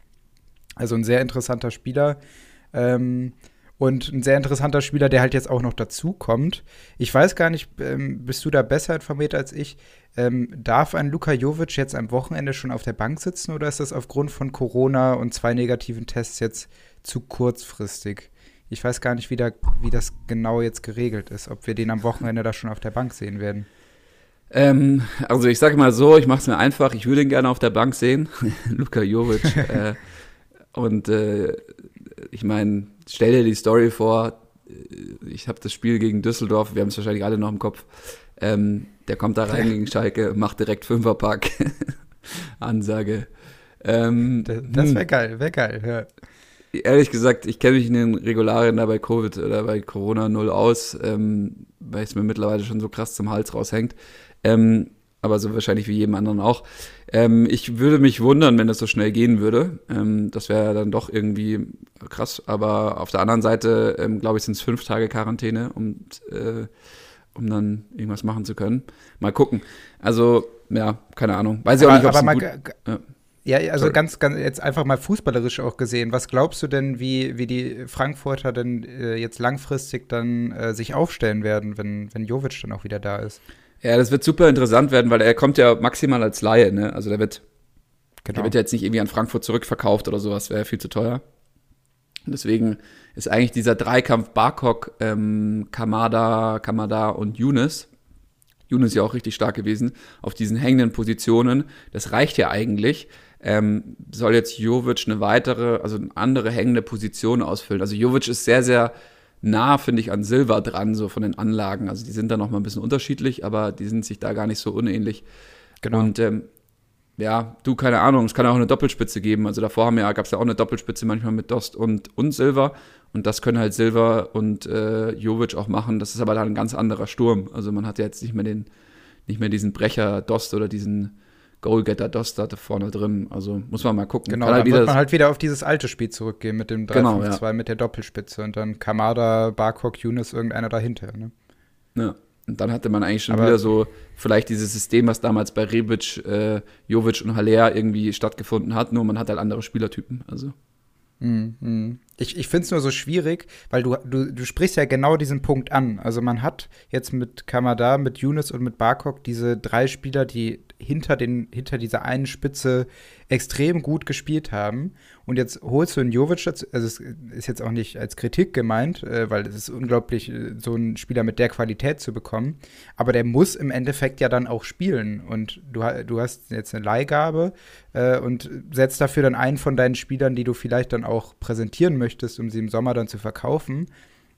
Also ein sehr interessanter Spieler. Ähm, und ein sehr interessanter Spieler, der halt jetzt auch noch dazu kommt. Ich weiß gar nicht, ähm, bist du da besser informiert als ich? Ähm, darf ein Luka Jovic jetzt am Wochenende schon auf der Bank sitzen oder ist das aufgrund von Corona und zwei negativen Tests jetzt zu kurzfristig? Ich weiß gar nicht, wie, da, wie das genau jetzt geregelt ist, ob wir den am Wochenende da schon auf der Bank sehen werden. Ähm, also ich sage mal so, ich mache es mir einfach, ich würde ihn gerne auf der Bank sehen, Luka Jovic. äh, und äh, ich meine, stell dir die Story vor, ich habe das Spiel gegen Düsseldorf, wir haben es wahrscheinlich alle noch im Kopf. Ähm, der kommt da rein gegen Schalke, macht direkt Fünferpack. Ansage. Ähm, das, das wäre hm. geil, wäre geil, ja. Ehrlich gesagt, ich kenne mich in den Regularien da bei Covid oder bei Corona null aus, ähm, weil es mir mittlerweile schon so krass zum Hals raushängt. Ähm, aber so wahrscheinlich wie jedem anderen auch. Ähm, ich würde mich wundern, wenn das so schnell gehen würde. Ähm, das wäre dann doch irgendwie krass. Aber auf der anderen Seite, ähm, glaube ich, sind es fünf Tage Quarantäne, um, äh, um dann irgendwas machen zu können. Mal gucken. Also, ja, keine Ahnung. Weiß ich aber, auch nicht, ob es mal, ja. Ja, also ganz, ganz jetzt einfach mal fußballerisch auch gesehen. Was glaubst du denn, wie, wie die Frankfurter denn äh, jetzt langfristig dann äh, sich aufstellen werden, wenn, wenn Jovic dann auch wieder da ist? Ja, das wird super interessant werden, weil er kommt ja maximal als Laie, ne? Also der wird, genau. der wird ja jetzt nicht irgendwie an Frankfurt zurückverkauft oder sowas, wäre viel zu teuer. Und deswegen ist eigentlich dieser Dreikampf Barkok, ähm, Kamada, Kamada und Younes, Younes ja auch richtig stark gewesen, auf diesen hängenden Positionen, das reicht ja eigentlich. Ähm, soll jetzt Jovic eine weitere, also eine andere hängende Position ausfüllen. Also Jovic ist sehr, sehr nah, finde ich, an Silva dran, so von den Anlagen. Also die sind da noch mal ein bisschen unterschiedlich, aber die sind sich da gar nicht so unähnlich. Genau. Und ähm, ja, du, keine Ahnung, es kann auch eine Doppelspitze geben. Also davor haben ja, gab es ja auch eine Doppelspitze manchmal mit Dost und, und Silva. Und das können halt Silva und äh, Jovic auch machen. Das ist aber dann ein ganz anderer Sturm. Also man hat ja jetzt nicht mehr den, nicht mehr diesen Brecher Dost oder diesen Goalgetter Dost da vorne drin. Also muss man mal gucken. Genau, halt dann wird man halt wieder auf dieses alte Spiel zurückgehen mit dem 3-5-2 genau, ja. mit der Doppelspitze und dann Kamada, Barkok, Younes, irgendeiner dahinter. Ne? Ja. Und dann hatte man eigentlich schon Aber wieder so vielleicht dieses System, was damals bei Rebic, äh, Jovic und Haller irgendwie stattgefunden hat, nur man hat halt andere Spielertypen. Also. Mhm. Ich, ich finde es nur so schwierig, weil du, du, du sprichst ja genau diesen Punkt an. Also man hat jetzt mit Kamada, mit Younes und mit Barkok diese drei Spieler, die hinter, den, hinter dieser einen Spitze extrem gut gespielt haben. Und jetzt holst du einen Jovic dazu, also es ist jetzt auch nicht als Kritik gemeint, äh, weil es ist unglaublich, äh, so einen Spieler mit der Qualität zu bekommen. Aber der muss im Endeffekt ja dann auch spielen. Und du, du hast jetzt eine Leihgabe äh, und setzt dafür dann einen von deinen Spielern, die du vielleicht dann auch präsentieren möchtest, um sie im Sommer dann zu verkaufen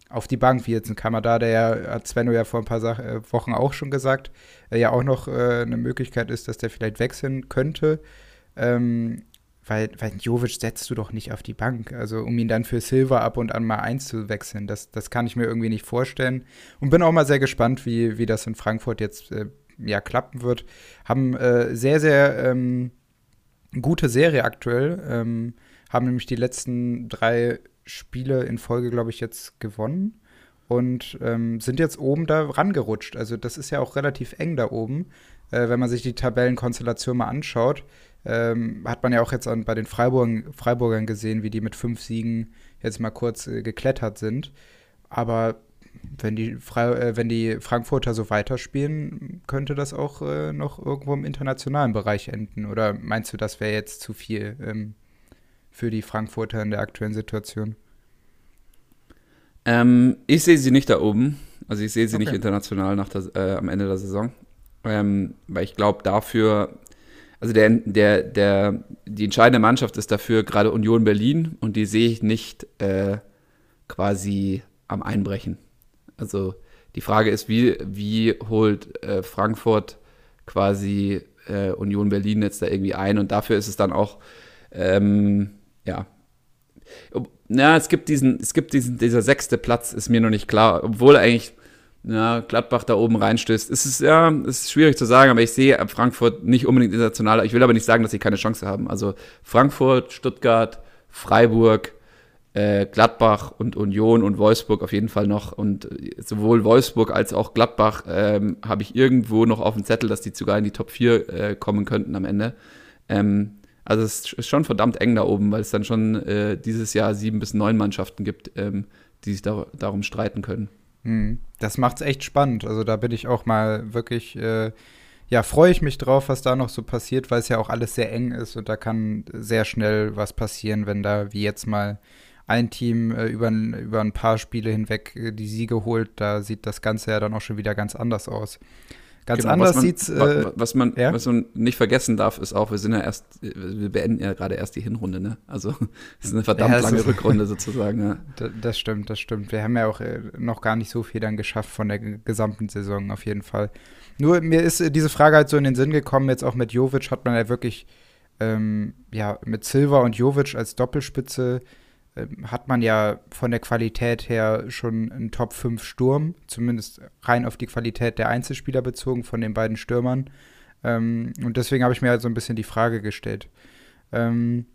auf die Bank, wie jetzt ein Kamada, der ja, hat Svenno ja vor ein paar Sach äh, Wochen auch schon gesagt, ja auch noch äh, eine Möglichkeit ist, dass der vielleicht wechseln könnte. Ähm, weil, weil Jovic setzt du doch nicht auf die Bank. Also um ihn dann für Silver ab und an mal einzuwechseln, das, das kann ich mir irgendwie nicht vorstellen. Und bin auch mal sehr gespannt, wie, wie das in Frankfurt jetzt äh, ja, klappen wird. Haben äh, sehr, sehr ähm, gute Serie aktuell. Ähm, haben nämlich die letzten drei Spiele in Folge, glaube ich, jetzt gewonnen und ähm, sind jetzt oben da rangerutscht. Also das ist ja auch relativ eng da oben. Äh, wenn man sich die Tabellenkonstellation mal anschaut, ähm, hat man ja auch jetzt an, bei den Freiburg Freiburgern gesehen, wie die mit fünf Siegen jetzt mal kurz äh, geklettert sind. Aber wenn die, Fre äh, wenn die Frankfurter so weiterspielen, könnte das auch äh, noch irgendwo im internationalen Bereich enden. Oder meinst du, das wäre jetzt zu viel? Ähm, für die Frankfurter in der aktuellen Situation? Ähm, ich sehe sie nicht da oben. Also ich sehe sie okay. nicht international nach der, äh, am Ende der Saison. Ähm, weil ich glaube, dafür, also der, der, der, die entscheidende Mannschaft ist dafür gerade Union Berlin und die sehe ich nicht äh, quasi am Einbrechen. Also die Frage ist, wie, wie holt äh, Frankfurt quasi äh, Union Berlin jetzt da irgendwie ein und dafür ist es dann auch ähm, ja. Ja, es gibt diesen, es gibt diesen, dieser sechste Platz, ist mir noch nicht klar, obwohl eigentlich ja, Gladbach da oben reinstößt. Es ist ja, es ist schwierig zu sagen, aber ich sehe Frankfurt nicht unbedingt international. Ich will aber nicht sagen, dass sie keine Chance haben. Also Frankfurt, Stuttgart, Freiburg, äh, Gladbach und Union und Wolfsburg auf jeden Fall noch. Und sowohl Wolfsburg als auch Gladbach ähm, habe ich irgendwo noch auf dem Zettel, dass die sogar in die Top 4 äh, kommen könnten am Ende. Ähm, also es ist schon verdammt eng da oben, weil es dann schon äh, dieses Jahr sieben bis neun Mannschaften gibt, ähm, die sich da, darum streiten können. Hm. Das macht es echt spannend. Also da bin ich auch mal wirklich, äh, ja, freue ich mich drauf, was da noch so passiert, weil es ja auch alles sehr eng ist und da kann sehr schnell was passieren, wenn da wie jetzt mal ein Team äh, über, über ein paar Spiele hinweg äh, die Siege holt, da sieht das Ganze ja dann auch schon wieder ganz anders aus. Ganz genau, anders sieht es. Äh, was, man, ja? was man nicht vergessen darf, ist auch, wir sind ja erst, wir beenden ja gerade erst die Hinrunde, ne? Also es ist eine verdammt ja, lange Rückrunde sozusagen. Ja. Das stimmt, das stimmt. Wir haben ja auch äh, noch gar nicht so viel dann geschafft von der gesamten Saison auf jeden Fall. Nur mir ist äh, diese Frage halt so in den Sinn gekommen, jetzt auch mit Jovic hat man ja wirklich, ähm, ja, mit Silva und Jovic als Doppelspitze hat man ja von der Qualität her schon einen Top 5 Sturm, zumindest rein auf die Qualität der Einzelspieler bezogen von den beiden Stürmern. Ähm, und deswegen habe ich mir halt so ein bisschen die Frage gestellt. Ähm,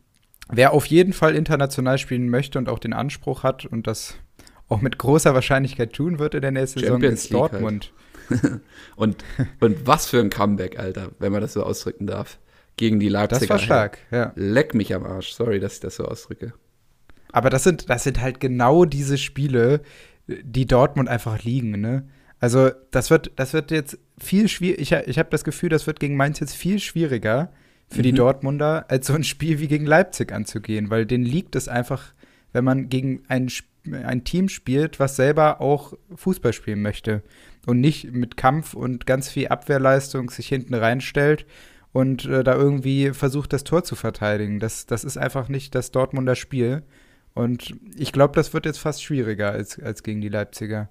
wer auf jeden Fall international spielen möchte und auch den Anspruch hat und das auch mit großer Wahrscheinlichkeit tun wird in der nächsten Champions Saison, ist halt. Dortmund. Halt. und, und was für ein Comeback, Alter, wenn man das so ausdrücken darf. Gegen die Leipziger. Das war stark, ja. Leck mich am Arsch. Sorry, dass ich das so ausdrücke. Aber das sind, das sind halt genau diese Spiele, die Dortmund einfach liegen, ne? Also, das wird, das wird jetzt viel schwieriger. Ich, ich habe das Gefühl, das wird gegen Mainz jetzt viel schwieriger für mhm. die Dortmunder, als so ein Spiel wie gegen Leipzig anzugehen, weil denen liegt es einfach, wenn man gegen ein, ein Team spielt, was selber auch Fußball spielen möchte und nicht mit Kampf und ganz viel Abwehrleistung sich hinten reinstellt und äh, da irgendwie versucht, das Tor zu verteidigen. Das, das ist einfach nicht das Dortmunder Spiel. Und ich glaube, das wird jetzt fast schwieriger als, als gegen die Leipziger.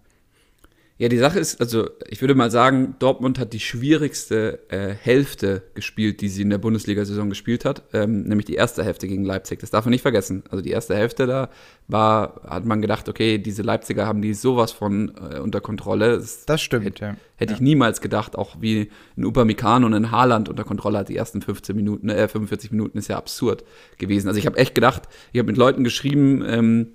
Ja, die Sache ist, also ich würde mal sagen, Dortmund hat die schwierigste äh, Hälfte gespielt, die sie in der Bundesliga-Saison gespielt hat, ähm, nämlich die erste Hälfte gegen Leipzig. Das darf man nicht vergessen. Also die erste Hälfte da war, hat man gedacht, okay, diese Leipziger haben die sowas von äh, unter Kontrolle. Das, das stimmt, hätte, ja. Hätte ja. ich niemals gedacht, auch wie ein Upamecano und ein Haaland unter Kontrolle hat die ersten 15 Minuten, äh, 45 Minuten ist ja absurd gewesen. Also ich habe echt gedacht, ich habe mit Leuten geschrieben, ähm,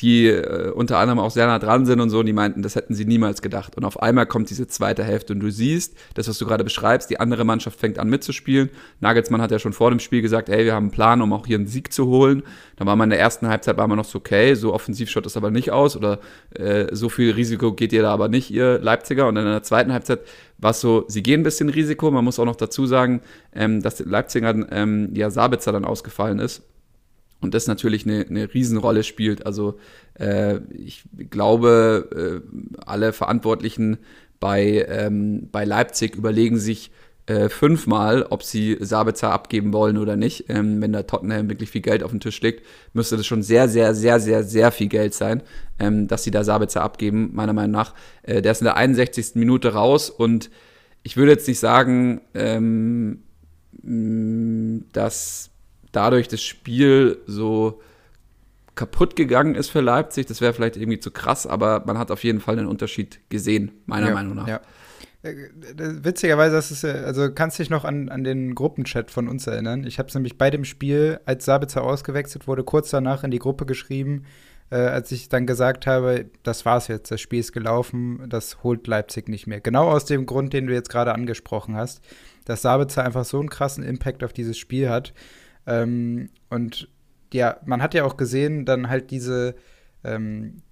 die äh, unter anderem auch sehr nah dran sind und so, und die meinten, das hätten sie niemals gedacht. Und auf einmal kommt diese zweite Hälfte und du siehst, das, was du gerade beschreibst, die andere Mannschaft fängt an mitzuspielen. Nagelsmann hat ja schon vor dem Spiel gesagt, ey, wir haben einen Plan, um auch hier einen Sieg zu holen. Dann war man in der ersten Halbzeit, war man noch so, okay, so offensiv schaut das aber nicht aus oder äh, so viel Risiko geht ihr da aber nicht, ihr Leipziger. Und in der zweiten Halbzeit war es so, sie gehen ein bisschen Risiko. Man muss auch noch dazu sagen, ähm, dass Leipziger ähm, ja Sabitzer dann ausgefallen ist und das natürlich eine, eine Riesenrolle spielt. Also äh, ich glaube, äh, alle Verantwortlichen bei, ähm, bei Leipzig überlegen sich äh, fünfmal, ob sie Sabitzer abgeben wollen oder nicht. Ähm, wenn da Tottenham wirklich viel Geld auf den Tisch legt, müsste das schon sehr, sehr, sehr, sehr, sehr viel Geld sein, ähm, dass sie da Sabitzer abgeben, meiner Meinung nach. Äh, der ist in der 61. Minute raus und ich würde jetzt nicht sagen, ähm, dass dadurch das Spiel so kaputt gegangen ist für Leipzig. Das wäre vielleicht irgendwie zu krass, aber man hat auf jeden Fall einen Unterschied gesehen, meiner ja, Meinung nach. Ja. Äh, witzigerweise, das ist, also kannst dich noch an, an den Gruppenchat von uns erinnern. Ich habe es nämlich bei dem Spiel, als Sabitzer ausgewechselt wurde, kurz danach in die Gruppe geschrieben, äh, als ich dann gesagt habe, das war's jetzt, das Spiel ist gelaufen, das holt Leipzig nicht mehr. Genau aus dem Grund, den du jetzt gerade angesprochen hast, dass Sabitzer einfach so einen krassen Impact auf dieses Spiel hat. Ähm, und ja, man hat ja auch gesehen, dann halt diese, ähm,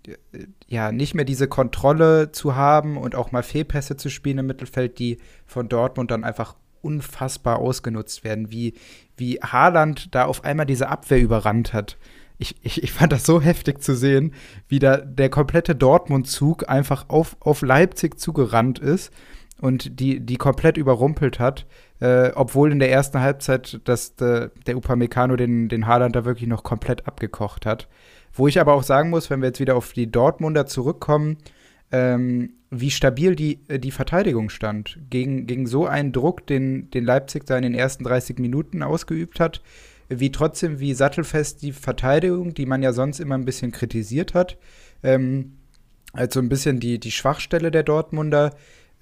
ja, nicht mehr diese Kontrolle zu haben und auch mal Fehlpässe zu spielen im Mittelfeld, die von Dortmund dann einfach unfassbar ausgenutzt werden, wie, wie Haaland da auf einmal diese Abwehr überrannt hat. Ich, ich, ich fand das so heftig zu sehen, wie da der komplette Dortmund-Zug einfach auf, auf Leipzig zugerannt ist und die, die komplett überrumpelt hat. Äh, obwohl in der ersten Halbzeit das, de, der Upamecano den, den Haaland da wirklich noch komplett abgekocht hat. Wo ich aber auch sagen muss, wenn wir jetzt wieder auf die Dortmunder zurückkommen, ähm, wie stabil die, äh, die Verteidigung stand. Gegen, gegen so einen Druck, den, den Leipzig da in den ersten 30 Minuten ausgeübt hat, wie trotzdem, wie sattelfest die Verteidigung, die man ja sonst immer ein bisschen kritisiert hat, ähm, also ein bisschen die, die Schwachstelle der Dortmunder,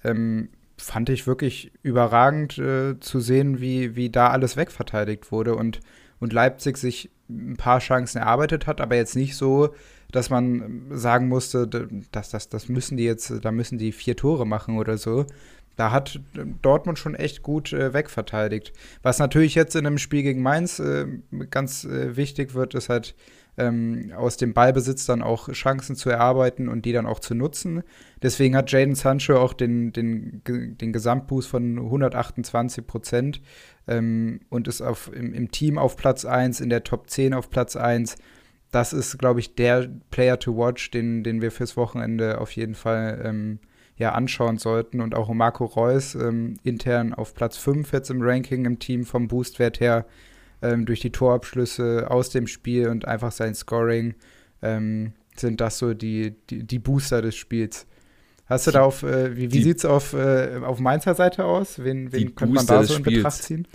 ähm, fand ich wirklich überragend äh, zu sehen, wie, wie da alles wegverteidigt wurde und, und Leipzig sich ein paar Chancen erarbeitet hat, aber jetzt nicht so, dass man sagen musste, dass das, das müssen die jetzt, da müssen die vier Tore machen oder so. Da hat Dortmund schon echt gut äh, wegverteidigt. Was natürlich jetzt in einem Spiel gegen Mainz äh, ganz äh, wichtig wird, ist halt ähm, aus dem Ballbesitz dann auch Chancen zu erarbeiten und die dann auch zu nutzen. Deswegen hat Jaden Sancho auch den, den, den Gesamtboost von 128 Prozent ähm, und ist auf, im, im Team auf Platz 1, in der Top 10 auf Platz 1 das ist, glaube ich, der Player to watch, den, den wir fürs Wochenende auf jeden Fall ähm, ja, anschauen sollten. Und auch Marco Reus ähm, intern auf Platz 5 jetzt im Ranking im Team vom Boostwert her ähm, durch die Torabschlüsse aus dem Spiel und einfach sein Scoring ähm, sind das so die, die, die, Booster des Spiels. Hast du da auf, äh, wie, wie sieht es auf, äh, auf Mainzer Seite aus? Wen, wen könnte man da so in Betracht ziehen?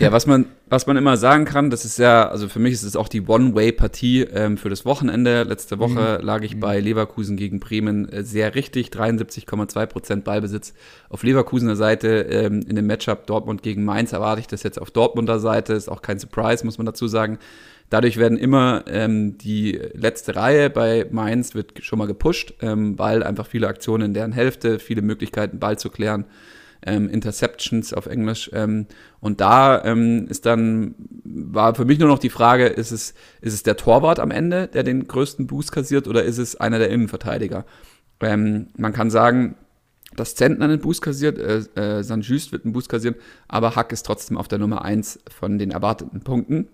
Ja, was man, was man immer sagen kann, das ist ja, also für mich ist es auch die One-Way-Partie ähm, für das Wochenende. Letzte Woche mhm. lag ich mhm. bei Leverkusen gegen Bremen äh, sehr richtig, 73,2 Prozent Ballbesitz auf Leverkusener Seite. Ähm, in dem Matchup Dortmund gegen Mainz erwarte ich das jetzt auf Dortmunder Seite. Ist auch kein Surprise, muss man dazu sagen. Dadurch werden immer ähm, die letzte Reihe bei Mainz wird schon mal gepusht, ähm, weil einfach viele Aktionen in deren Hälfte, viele Möglichkeiten, Ball zu klären ähm, Interceptions auf Englisch. Ähm, und da ähm, ist dann, war für mich nur noch die Frage, ist es, ist es der Torwart am Ende, der den größten Boost kassiert, oder ist es einer der Innenverteidiger? Ähm, man kann sagen, dass Zentner einen Boost kassiert, äh, äh, St. Just wird einen Boost kassieren, aber Hack ist trotzdem auf der Nummer 1 von den erwarteten Punkten.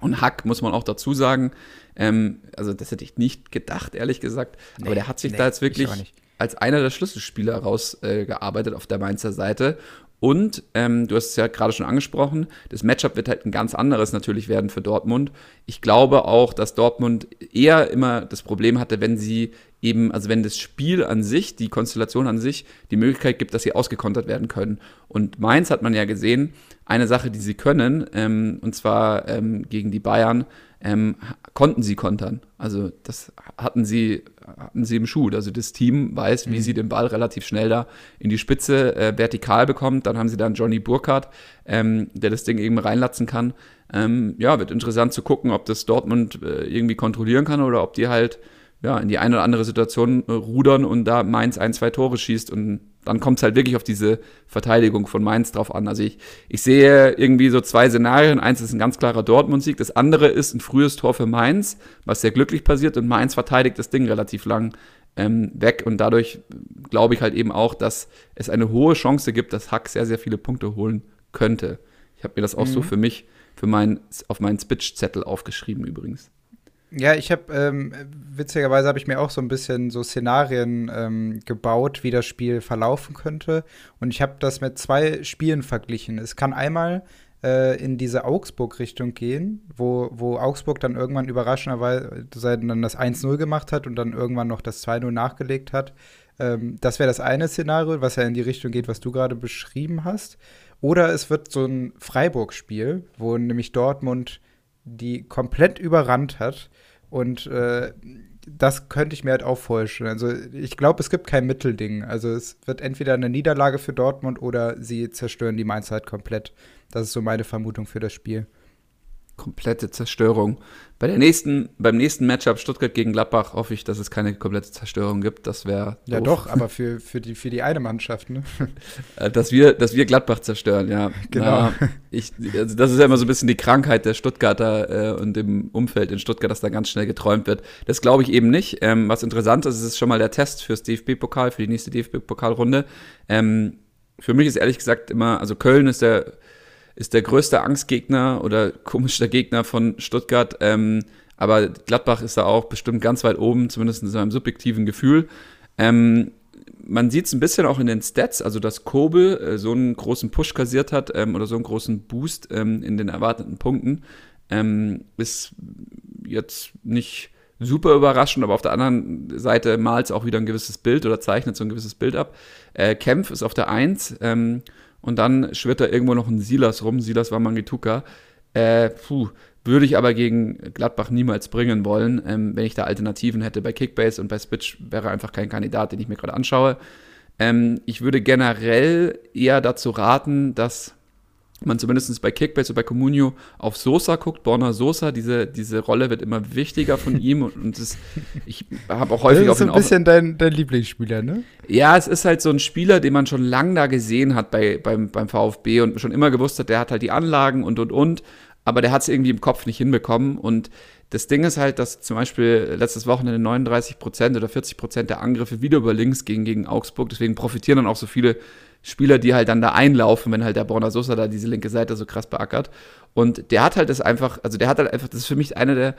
Und Hack muss man auch dazu sagen, ähm, also das hätte ich nicht gedacht, ehrlich gesagt, nee, aber der hat sich nee, da jetzt wirklich als einer der Schlüsselspieler rausgearbeitet äh, auf der Mainzer Seite. Und ähm, du hast es ja gerade schon angesprochen, das Matchup wird halt ein ganz anderes natürlich werden für Dortmund. Ich glaube auch, dass Dortmund eher immer das Problem hatte, wenn sie eben, also wenn das Spiel an sich, die Konstellation an sich, die Möglichkeit gibt, dass sie ausgekontert werden können. Und Mainz hat man ja gesehen, eine Sache, die sie können, ähm, und zwar ähm, gegen die Bayern, ähm, konnten sie kontern. Also das hatten sie, hatten sie im Schuh. Also das Team weiß, wie mhm. sie den Ball relativ schnell da in die Spitze äh, vertikal bekommt. Dann haben sie dann Johnny Burkhardt, ähm, der das Ding eben reinlatzen kann. Ähm, ja, wird interessant zu gucken, ob das Dortmund äh, irgendwie kontrollieren kann oder ob die halt ja, in die eine oder andere Situation äh, rudern und da Mainz ein, zwei Tore schießt und dann kommt es halt wirklich auf diese Verteidigung von Mainz drauf an. Also ich, ich sehe irgendwie so zwei Szenarien. Eins ist ein ganz klarer Dortmund-Sieg, das andere ist ein frühes Tor für Mainz, was sehr glücklich passiert und Mainz verteidigt das Ding relativ lang ähm, weg und dadurch glaube ich halt eben auch, dass es eine hohe Chance gibt, dass Hack sehr, sehr viele Punkte holen könnte. Ich habe mir das auch mhm. so für mich, für mein, auf meinen Spitch-Zettel aufgeschrieben übrigens. Ja, ich habe, ähm, witzigerweise habe ich mir auch so ein bisschen so Szenarien ähm, gebaut, wie das Spiel verlaufen könnte. Und ich habe das mit zwei Spielen verglichen. Es kann einmal äh, in diese Augsburg-Richtung gehen, wo, wo Augsburg dann irgendwann überraschenderweise dann das 1-0 gemacht hat und dann irgendwann noch das 2-0 nachgelegt hat. Ähm, das wäre das eine Szenario, was ja in die Richtung geht, was du gerade beschrieben hast. Oder es wird so ein Freiburg-Spiel, wo nämlich Dortmund die komplett überrannt hat und äh, das könnte ich mir halt auch vorstellen. Also ich glaube, es gibt kein Mittelding. Also es wird entweder eine Niederlage für Dortmund oder sie zerstören die Mainz halt komplett. Das ist so meine Vermutung für das Spiel komplette Zerstörung. Bei der nächsten, beim nächsten Matchup Stuttgart gegen Gladbach hoffe ich, dass es keine komplette Zerstörung gibt. Das wäre. Ja, doch, aber für, für, die, für die eine Mannschaft, ne? Äh, dass wir, dass wir Gladbach zerstören, ja. Genau. Na, ich, also das ist ja immer so ein bisschen die Krankheit der Stuttgarter äh, und dem Umfeld in Stuttgart, dass da ganz schnell geträumt wird. Das glaube ich eben nicht. Ähm, was interessant ist, ist schon mal der Test fürs DFB-Pokal, für die nächste DFB-Pokalrunde. Ähm, für mich ist ehrlich gesagt immer, also Köln ist der ist der größte Angstgegner oder komischer Gegner von Stuttgart. Ähm, aber Gladbach ist da auch bestimmt ganz weit oben, zumindest in seinem subjektiven Gefühl. Ähm, man sieht es ein bisschen auch in den Stats, also dass Kobe äh, so einen großen Push kassiert hat ähm, oder so einen großen Boost ähm, in den erwarteten Punkten, ähm, ist jetzt nicht super überraschend, aber auf der anderen Seite malt es auch wieder ein gewisses Bild oder zeichnet so ein gewisses Bild ab. Äh, Kempf ist auf der 1 ähm, und dann schwirrt da irgendwo noch ein Silas rum. Silas war Mangituka. Äh, puh, würde ich aber gegen Gladbach niemals bringen wollen. Ähm, wenn ich da Alternativen hätte bei Kickbase und bei Switch, wäre einfach kein Kandidat, den ich mir gerade anschaue. Ähm, ich würde generell eher dazu raten, dass man zumindest bei Kickbase und bei Comunio auf Sosa guckt, Borna Sosa, diese, diese Rolle wird immer wichtiger von ihm und, und das, ich habe auch häufig Das ist so ein bisschen dein, dein Lieblingsspieler, ne? Ja, es ist halt so ein Spieler, den man schon lange da gesehen hat bei, beim, beim VfB und schon immer gewusst hat, der hat halt die Anlagen und und und, aber der hat es irgendwie im Kopf nicht hinbekommen und das Ding ist halt, dass zum Beispiel letztes Wochenende 39% oder 40% der Angriffe wieder über links gingen gegen Augsburg. Deswegen profitieren dann auch so viele Spieler, die halt dann da einlaufen, wenn halt der Borna Sosa da diese linke Seite so krass beackert. Und der hat halt das einfach, also der hat halt einfach, das ist für mich einer der,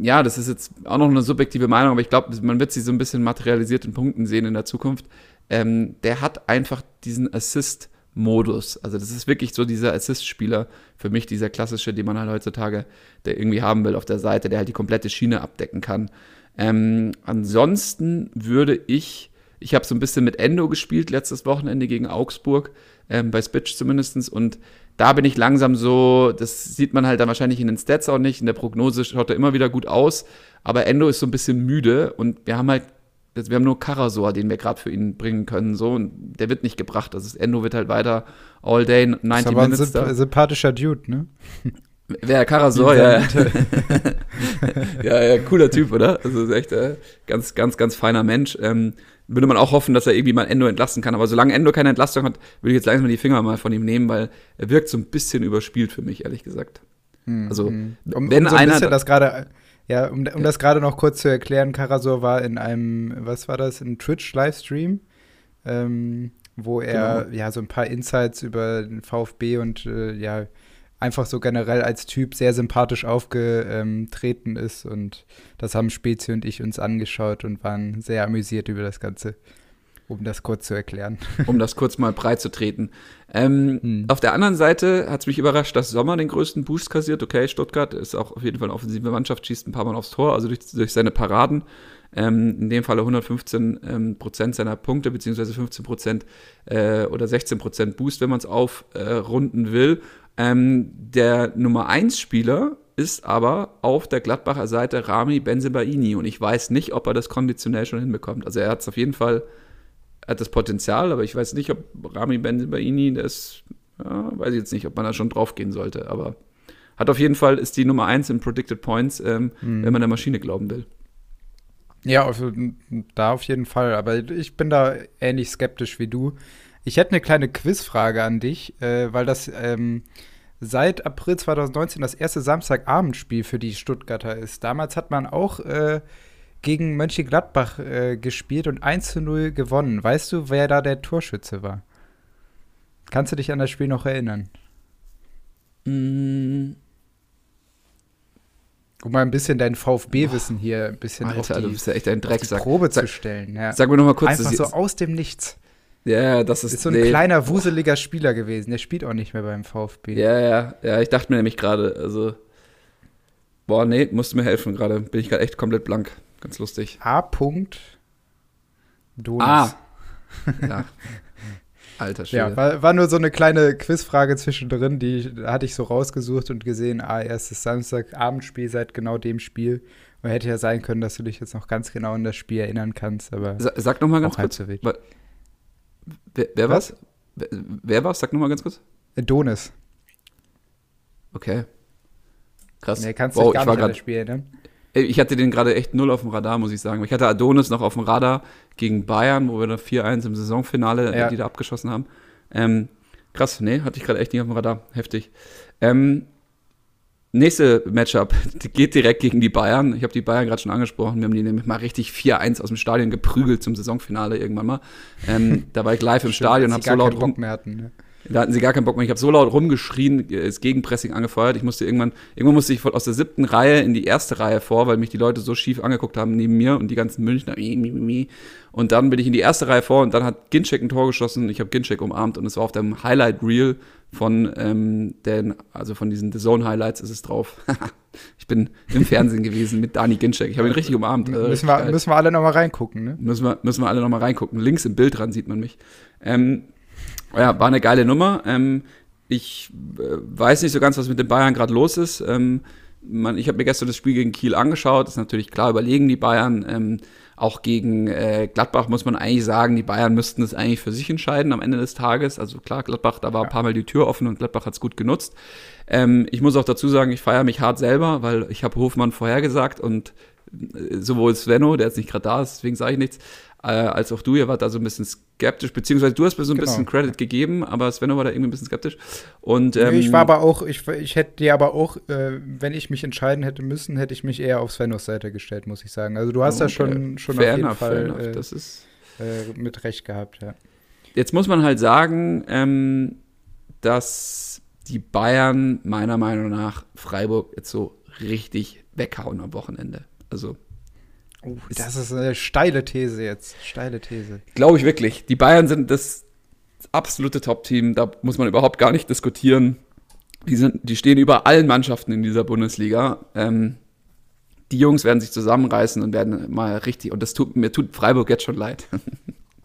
ja, das ist jetzt auch noch eine subjektive Meinung, aber ich glaube, man wird sie so ein bisschen materialisiert in Punkten sehen in der Zukunft. Ähm, der hat einfach diesen Assist- Modus. Also das ist wirklich so dieser Assist-Spieler für mich, dieser klassische, den man halt heutzutage, der irgendwie haben will auf der Seite, der halt die komplette Schiene abdecken kann. Ähm, ansonsten würde ich ich habe so ein bisschen mit Endo gespielt letztes Wochenende gegen Augsburg, ähm, bei Spitch zumindest. Und da bin ich langsam so, das sieht man halt dann wahrscheinlich in den Stats auch nicht. In der Prognose schaut er immer wieder gut aus. Aber Endo ist so ein bisschen müde und wir haben halt, wir haben nur Karasor, den wir gerade für ihn bringen können. So, und der wird nicht gebracht. Also Endo wird halt weiter all day 90 das ist aber Minutes. Ein sympathischer Dude, ne? Wer Karasor, ja. ja, ja, cooler Typ, oder? Also ist echt äh, ganz, ganz, ganz feiner Mensch. Ähm, würde man auch hoffen, dass er irgendwie mal Endo entlasten kann. Aber solange Endo keine Entlastung hat, würde ich jetzt langsam die Finger mal von ihm nehmen, weil er wirkt so ein bisschen überspielt für mich, ehrlich gesagt. Hm, also, hm. Um, wenn um so ein einer. das gerade. Ja, um, um das gerade noch kurz zu erklären, Karasor war in einem, was war das, in Twitch-Livestream, ähm, wo er genau. ja so ein paar Insights über den VfB und äh, ja, einfach so generell als Typ sehr sympathisch aufgetreten ist. Und das haben Spezi und ich uns angeschaut und waren sehr amüsiert über das Ganze. Um das kurz zu erklären. Um das kurz mal breit zu treten. Ähm, hm. Auf der anderen Seite hat es mich überrascht, dass Sommer den größten Boost kassiert. Okay, Stuttgart ist auch auf jeden Fall eine offensive Mannschaft, schießt ein paar Mal aufs Tor, also durch, durch seine Paraden. Ähm, in dem Falle 115 ähm, Prozent seiner Punkte, beziehungsweise 15 Prozent äh, oder 16 Prozent Boost, wenn man es aufrunden äh, will. Ähm, der Nummer 1 Spieler ist aber auf der Gladbacher Seite Rami Benzebaini und ich weiß nicht, ob er das konditionell schon hinbekommt. Also er hat es auf jeden Fall, hat das Potenzial, aber ich weiß nicht, ob Rami Benzebaini das, ja, weiß ich jetzt nicht, ob man da schon drauf gehen sollte, aber hat auf jeden Fall, ist die Nummer 1 in Predicted Points, ähm, mhm. wenn man der Maschine glauben will. Ja, also, da auf jeden Fall, aber ich bin da ähnlich skeptisch wie du. Ich hätte eine kleine Quizfrage an dich, äh, weil das ähm, seit April 2019 das erste Samstagabendspiel für die Stuttgarter ist. Damals hat man auch äh, gegen Mönchengladbach äh, gespielt und 1 zu 0 gewonnen. Weißt du, wer da der Torschütze war? Kannst du dich an das Spiel noch erinnern? Mm. Um mal ein bisschen dein VfB-Wissen hier ein bisschen Alter, auf die, du bist ja echt ein Drecksack. Probe sag, zu stellen. Ja. Sag mir noch mal kurz. Einfach so aus dem Nichts. Ja, das ist, ist so ein nee. kleiner, wuseliger Spieler gewesen. Der spielt auch nicht mehr beim VfB. Ja, ja, ja. Ich dachte mir nämlich gerade, also, boah, nee, musst du mir helfen gerade. Bin ich gerade echt komplett blank. Ganz lustig. A. -Punkt Donis. Ah. Ja. Alter Schwede. Ja, war, war, nur so eine kleine Quizfrage zwischendrin, die hatte ich so rausgesucht und gesehen, ah, erstes Samstagabendspiel seit genau dem Spiel. Und hätte ja sein können, dass du dich jetzt noch ganz genau an das Spiel erinnern kannst, aber. Sag noch mal ganz kurz. Halb so Wer, wer Was? Wer, wer war's? Sag nochmal ganz kurz. Donis. Okay. Krass. Nee, kannst du wow, gar nicht grad, spielen, ne? Ich hatte den gerade echt null auf dem Radar, muss ich sagen. Ich hatte Adonis noch auf dem Radar gegen Bayern, wo wir da 4-1 im Saisonfinale äh, ja. die da abgeschossen haben. Ähm, krass, nee, hatte ich gerade echt nicht auf dem Radar. Heftig. Ähm, Nächste Matchup geht direkt gegen die Bayern. Ich habe die Bayern gerade schon angesprochen. Wir haben die nämlich mal richtig 4-1 aus dem Stadion geprügelt zum Saisonfinale irgendwann mal. Ähm, da war ich live im Stimmt, Stadion, habe so laut rum. Hatten, ne? Da hatten sie gar keinen Bock mehr. Ich habe so laut rumgeschrien, das Gegenpressing angefeuert. Ich musste irgendwann, irgendwann musste ich aus der siebten Reihe in die erste Reihe vor, weil mich die Leute so schief angeguckt haben neben mir und die ganzen Münchner. Und dann bin ich in die erste Reihe vor und dann hat Ginczek ein Tor geschossen. Ich habe Ginczek umarmt und es war auf dem Highlight Reel von ähm, den, also von diesen The Zone Highlights ist es drauf. ich bin im Fernsehen gewesen mit Dani Ginczek. Ich habe ihn richtig umarmt. Äh, müssen, wir, müssen wir alle nochmal reingucken, ne? Müssen wir, müssen wir alle nochmal reingucken. Links im Bild dran sieht man mich. Ähm, ja, war eine geile Nummer. Ähm, ich äh, weiß nicht so ganz, was mit den Bayern gerade los ist. Ähm, man, ich habe mir gestern das Spiel gegen Kiel angeschaut. Ist natürlich klar überlegen die Bayern. Ähm, auch gegen äh, Gladbach muss man eigentlich sagen, die Bayern müssten es eigentlich für sich entscheiden am Ende des Tages. Also klar, Gladbach, da war ein paar Mal die Tür offen und Gladbach hat es gut genutzt. Ähm, ich muss auch dazu sagen, ich feiere mich hart selber, weil ich habe Hofmann vorhergesagt und sowohl Svenno, der jetzt nicht gerade da ist, deswegen sage ich nichts, äh, als auch du, ihr wart da so ein bisschen skeptisch, beziehungsweise du hast mir so ein genau. bisschen Credit gegeben, aber Svenno war da irgendwie ein bisschen skeptisch. Und, ähm, ich war aber auch, ich, ich hätte dir aber auch, äh, wenn ich mich entscheiden hätte müssen, hätte ich mich eher auf Svennos Seite gestellt, muss ich sagen. Also du hast okay. da schon, schon fair auf jeden enough, Fall äh, das ist äh, mit Recht gehabt, ja. Jetzt muss man halt sagen, ähm, dass die Bayern meiner Meinung nach Freiburg jetzt so richtig weghauen am Wochenende. Also Oh, das ist eine steile These jetzt. Steile These. Glaube ich wirklich. Die Bayern sind das absolute Top-Team. Da muss man überhaupt gar nicht diskutieren. Die, sind, die stehen über allen Mannschaften in dieser Bundesliga. Ähm, die Jungs werden sich zusammenreißen und werden mal richtig. Und das tut mir tut Freiburg jetzt schon leid.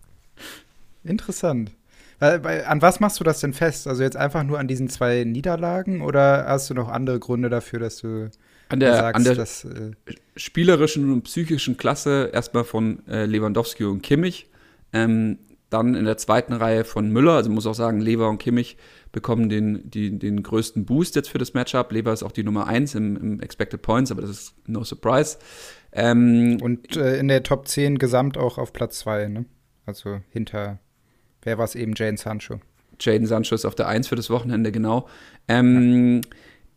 Interessant. An was machst du das denn fest? Also jetzt einfach nur an diesen zwei Niederlagen oder hast du noch andere Gründe dafür, dass du an der, sagst, an der dass, äh, spielerischen und psychischen Klasse erstmal von äh, Lewandowski und Kimmich. Ähm, dann in der zweiten Reihe von Müller, also muss auch sagen, Lever und Kimmich bekommen den, die, den größten Boost jetzt für das Matchup. Lever ist auch die Nummer 1 im, im Expected Points, aber das ist no surprise. Ähm, und äh, in der Top 10 gesamt auch auf Platz 2, ne? Also hinter, wer war es eben, Jane Sancho. Jaden Sancho ist auf der 1 für das Wochenende, genau. Ähm, ja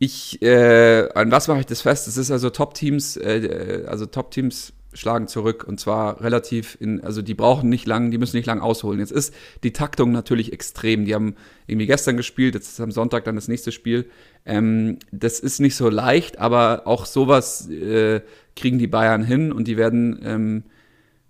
ich, äh, an was mache ich das fest? Es ist also Top-Teams, äh, also Top-Teams schlagen zurück und zwar relativ in, also die brauchen nicht lang, die müssen nicht lang ausholen. Jetzt ist die Taktung natürlich extrem. Die haben irgendwie gestern gespielt, jetzt ist am Sonntag dann das nächste Spiel. Ähm, das ist nicht so leicht, aber auch sowas äh, kriegen die Bayern hin und die werden, ähm,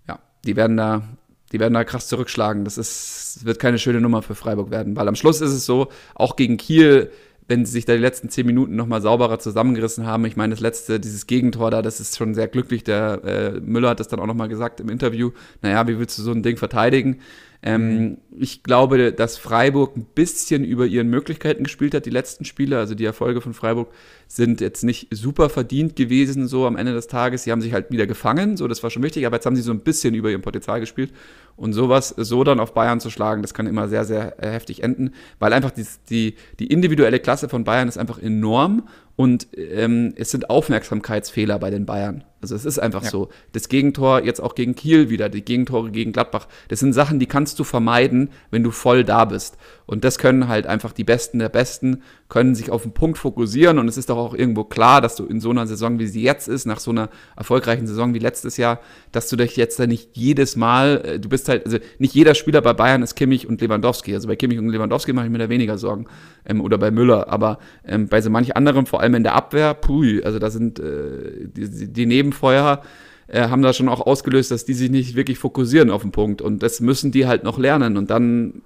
ja, die werden da, die werden da krass zurückschlagen. Das ist, wird keine schöne Nummer für Freiburg werden, weil am Schluss ist es so, auch gegen Kiel wenn sie sich da die letzten zehn Minuten nochmal sauberer zusammengerissen haben. Ich meine, das letzte, dieses Gegentor da, das ist schon sehr glücklich. Der äh, Müller hat das dann auch nochmal gesagt im Interview. Naja, wie willst du so ein Ding verteidigen? Ähm, mhm. ich glaube, dass Freiburg ein bisschen über ihren Möglichkeiten gespielt hat, die letzten Spiele. Also die Erfolge von Freiburg sind jetzt nicht super verdient gewesen, so am Ende des Tages. Sie haben sich halt wieder gefangen, so das war schon wichtig, aber jetzt haben sie so ein bisschen über ihrem Potenzial gespielt. Und sowas so dann auf Bayern zu schlagen, das kann immer sehr, sehr äh, heftig enden, weil einfach die, die, die individuelle Klasse von Bayern ist einfach enorm und ähm, es sind Aufmerksamkeitsfehler bei den Bayern. Also es ist einfach ja. so. Das Gegentor jetzt auch gegen Kiel wieder, die Gegentore gegen Gladbach, das sind Sachen, die kannst du vermeiden, wenn du voll da bist. Und das können halt einfach die Besten der Besten, können sich auf den Punkt fokussieren. Und es ist doch auch irgendwo klar, dass du in so einer Saison, wie sie jetzt ist, nach so einer erfolgreichen Saison wie letztes Jahr, dass du dich jetzt da nicht jedes Mal, äh, du bist halt, also nicht jeder Spieler bei Bayern ist Kimmich und Lewandowski. Also bei Kimmich und Lewandowski mache ich mir da weniger Sorgen. Ähm, oder bei Müller. Aber ähm, bei so manch anderen, vor allem in der Abwehr, puh, also da sind äh, die, die Nebenfeuer, äh, haben da schon auch ausgelöst, dass die sich nicht wirklich fokussieren auf den Punkt. Und das müssen die halt noch lernen. Und dann,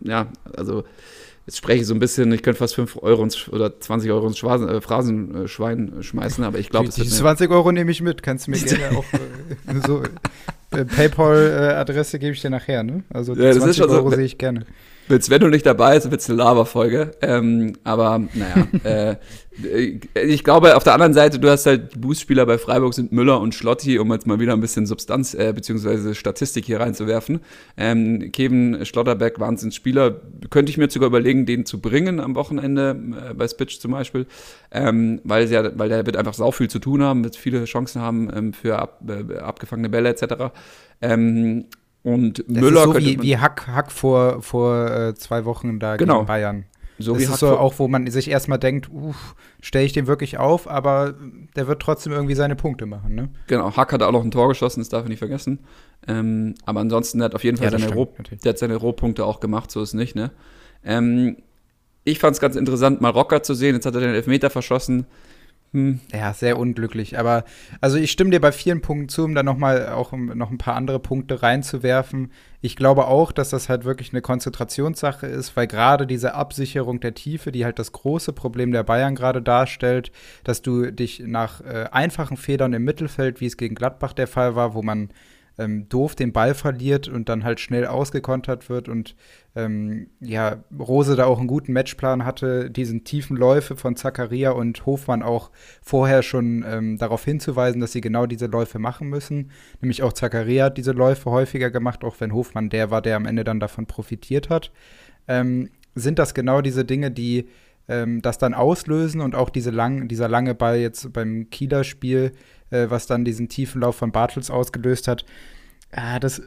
ja, also jetzt spreche ich so ein bisschen, ich könnte fast 5 Euro ins, oder 20 Euro ins Schwasen, äh, Phrasenschwein schmeißen, aber ich glaube, Die, die 20 Euro nehme ich mit, kannst du mir gerne auch äh, so äh, PayPal-Adresse gebe ich dir nachher, ne? Also die ja, 20 Euro so, sehe ich gerne. Willst, wenn du nicht dabei bist, wird es eine Lava-Folge. Ähm, aber naja, äh, ich glaube, auf der anderen Seite, du hast halt die Boostspieler bei Freiburg sind Müller und Schlotti, um jetzt mal wieder ein bisschen Substanz äh, bzw. Statistik hier reinzuwerfen. Ähm, Kevin Schlotterbeck, Wahnsinnsspieler, könnte ich mir sogar überlegen, den zu bringen am Wochenende äh, bei Spitch zum Beispiel, ähm, weil, sie weil der wird einfach sau viel zu tun haben, wird viele Chancen haben ähm, für ab, äh, abgefangene Bälle etc. Ähm, und das Müller ist so wie, wie Hack, Hack vor, vor äh, zwei Wochen da genau. gegen Bayern. So das wie ist so auch, wo man sich erstmal denkt, stelle ich den wirklich auf, aber der wird trotzdem irgendwie seine Punkte machen, ne? Genau, Hack hat auch noch ein Tor geschossen, das darf ich nicht vergessen. Ähm, aber ansonsten hat auf jeden Fall ja, seine, Roh, der hat seine Rohpunkte auch gemacht, so ist nicht, ne? Ähm, ich fand es ganz interessant, mal Rocker zu sehen. Jetzt hat er den Elfmeter verschossen. Hm. Ja, sehr unglücklich. Aber also ich stimme dir bei vielen Punkten zu, um da nochmal auch noch ein paar andere Punkte reinzuwerfen. Ich glaube auch, dass das halt wirklich eine Konzentrationssache ist, weil gerade diese Absicherung der Tiefe, die halt das große Problem der Bayern gerade darstellt, dass du dich nach äh, einfachen Federn im Mittelfeld, wie es gegen Gladbach der Fall war, wo man ähm, doof den Ball verliert und dann halt schnell ausgekontert wird und ähm, ja, Rose da auch einen guten Matchplan hatte, diesen tiefen Läufe von Zakaria und Hofmann auch vorher schon ähm, darauf hinzuweisen, dass sie genau diese Läufe machen müssen. Nämlich auch Zakaria hat diese Läufe häufiger gemacht, auch wenn Hofmann der war, der am Ende dann davon profitiert hat. Ähm, sind das genau diese Dinge, die ähm, das dann auslösen und auch diese lang, dieser lange Ball jetzt beim Kieler Spiel, äh, was dann diesen tiefen Lauf von Bartels ausgelöst hat. Ja, das, äh,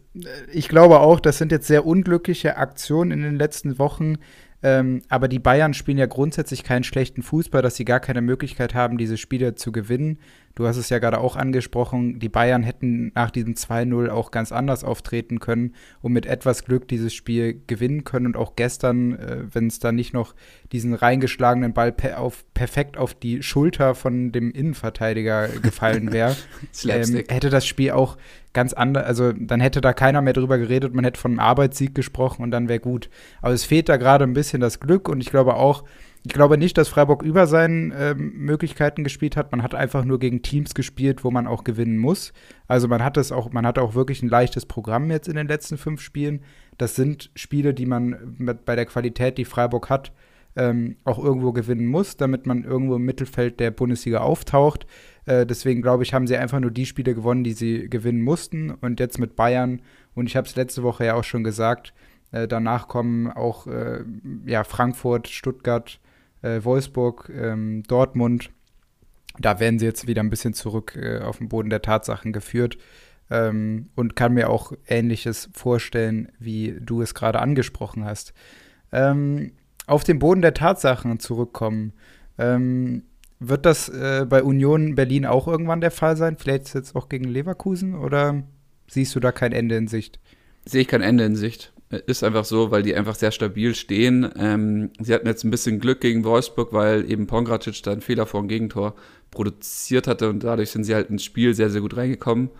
ich glaube auch, das sind jetzt sehr unglückliche Aktionen in den letzten Wochen. Ähm, aber die Bayern spielen ja grundsätzlich keinen schlechten Fußball, dass sie gar keine Möglichkeit haben, diese Spiele zu gewinnen. Du hast es ja gerade auch angesprochen, die Bayern hätten nach diesem 2-0 auch ganz anders auftreten können und mit etwas Glück dieses Spiel gewinnen können. Und auch gestern, äh, wenn es da nicht noch diesen reingeschlagenen Ball per auf, perfekt auf die Schulter von dem Innenverteidiger gefallen wäre, ähm, hätte das Spiel auch ganz anders, also dann hätte da keiner mehr drüber geredet, man hätte von einem Arbeitssieg gesprochen und dann wäre gut. Aber es fehlt da gerade ein bisschen das Glück und ich glaube auch, ich glaube nicht, dass Freiburg über seinen ähm, Möglichkeiten gespielt hat. Man hat einfach nur gegen Teams gespielt, wo man auch gewinnen muss. Also man hat es auch, man hat auch wirklich ein leichtes Programm jetzt in den letzten fünf Spielen. Das sind Spiele, die man mit, bei der Qualität, die Freiburg hat, ähm, auch irgendwo gewinnen muss, damit man irgendwo im Mittelfeld der Bundesliga auftaucht. Äh, deswegen glaube ich, haben sie einfach nur die Spiele gewonnen, die sie gewinnen mussten. Und jetzt mit Bayern, und ich habe es letzte Woche ja auch schon gesagt, äh, danach kommen auch äh, ja, Frankfurt, Stuttgart, äh, Wolfsburg, ähm, Dortmund. Da werden sie jetzt wieder ein bisschen zurück äh, auf den Boden der Tatsachen geführt. Ähm, und kann mir auch Ähnliches vorstellen, wie du es gerade angesprochen hast. Ähm, auf den Boden der Tatsachen zurückkommen. Ähm, wird das äh, bei Union Berlin auch irgendwann der Fall sein? Vielleicht jetzt auch gegen Leverkusen oder siehst du da kein Ende in Sicht? Sehe ich kein Ende in Sicht. Ist einfach so, weil die einfach sehr stabil stehen. Ähm, sie hatten jetzt ein bisschen Glück gegen Wolfsburg, weil eben Pongracic da einen Fehler vor dem Gegentor produziert hatte und dadurch sind sie halt ins Spiel sehr, sehr gut reingekommen.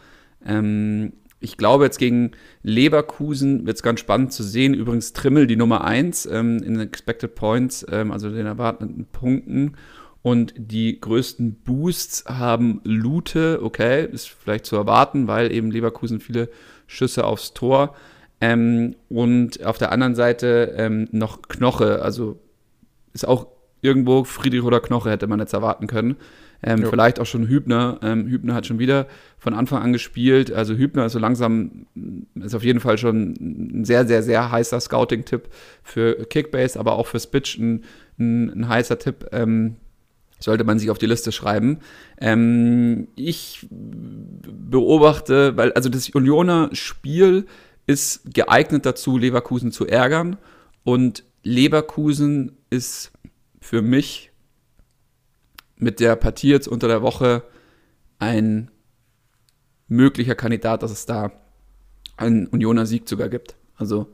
Ähm, ich glaube, jetzt gegen Leverkusen wird es ganz spannend zu sehen. Übrigens Trimmel die Nummer 1 ähm, in Expected Points, ähm, also den erwarteten Punkten. Und die größten Boosts haben Lute, okay, ist vielleicht zu erwarten, weil eben Leverkusen viele Schüsse aufs Tor. Ähm, und auf der anderen Seite ähm, noch Knoche, also ist auch irgendwo Friedrich oder Knoche hätte man jetzt erwarten können. Ähm, vielleicht auch schon Hübner. Ähm, Hübner hat schon wieder von Anfang an gespielt. Also Hübner ist so langsam, ist auf jeden Fall schon ein sehr, sehr, sehr heißer Scouting-Tipp für Kickbase, aber auch für Spitch ein, ein, ein heißer Tipp. Ähm, sollte man sich auf die Liste schreiben. Ähm, ich beobachte, weil also das Unioner Spiel ist geeignet dazu, Leverkusen zu ärgern. Und Leverkusen ist für mich mit der Partie jetzt unter der Woche ein möglicher Kandidat, dass es da einen Unioner Sieg sogar gibt. Also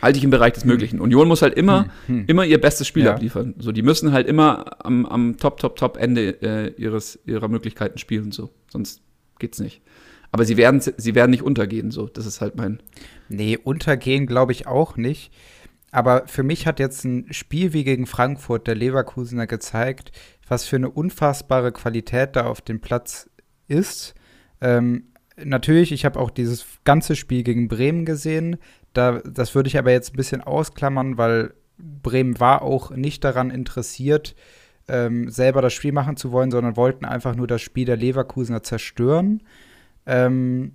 halte ich im Bereich des hm. Möglichen. Hm. Union muss halt immer, hm. hm. immer ihr bestes Spiel ja. abliefern. So, die müssen halt immer am, am Top, Top, Top Ende äh, ihres, ihrer Möglichkeiten spielen. So, sonst geht's nicht. Aber sie werden, sie werden nicht untergehen. So, das ist halt mein. Nee, untergehen glaube ich auch nicht. Aber für mich hat jetzt ein Spiel wie gegen Frankfurt der Leverkusener gezeigt, was für eine unfassbare Qualität da auf dem Platz ist. Ähm, natürlich, ich habe auch dieses ganze Spiel gegen Bremen gesehen. Da, das würde ich aber jetzt ein bisschen ausklammern, weil Bremen war auch nicht daran interessiert, ähm, selber das Spiel machen zu wollen, sondern wollten einfach nur das Spiel der Leverkusener zerstören. Ähm,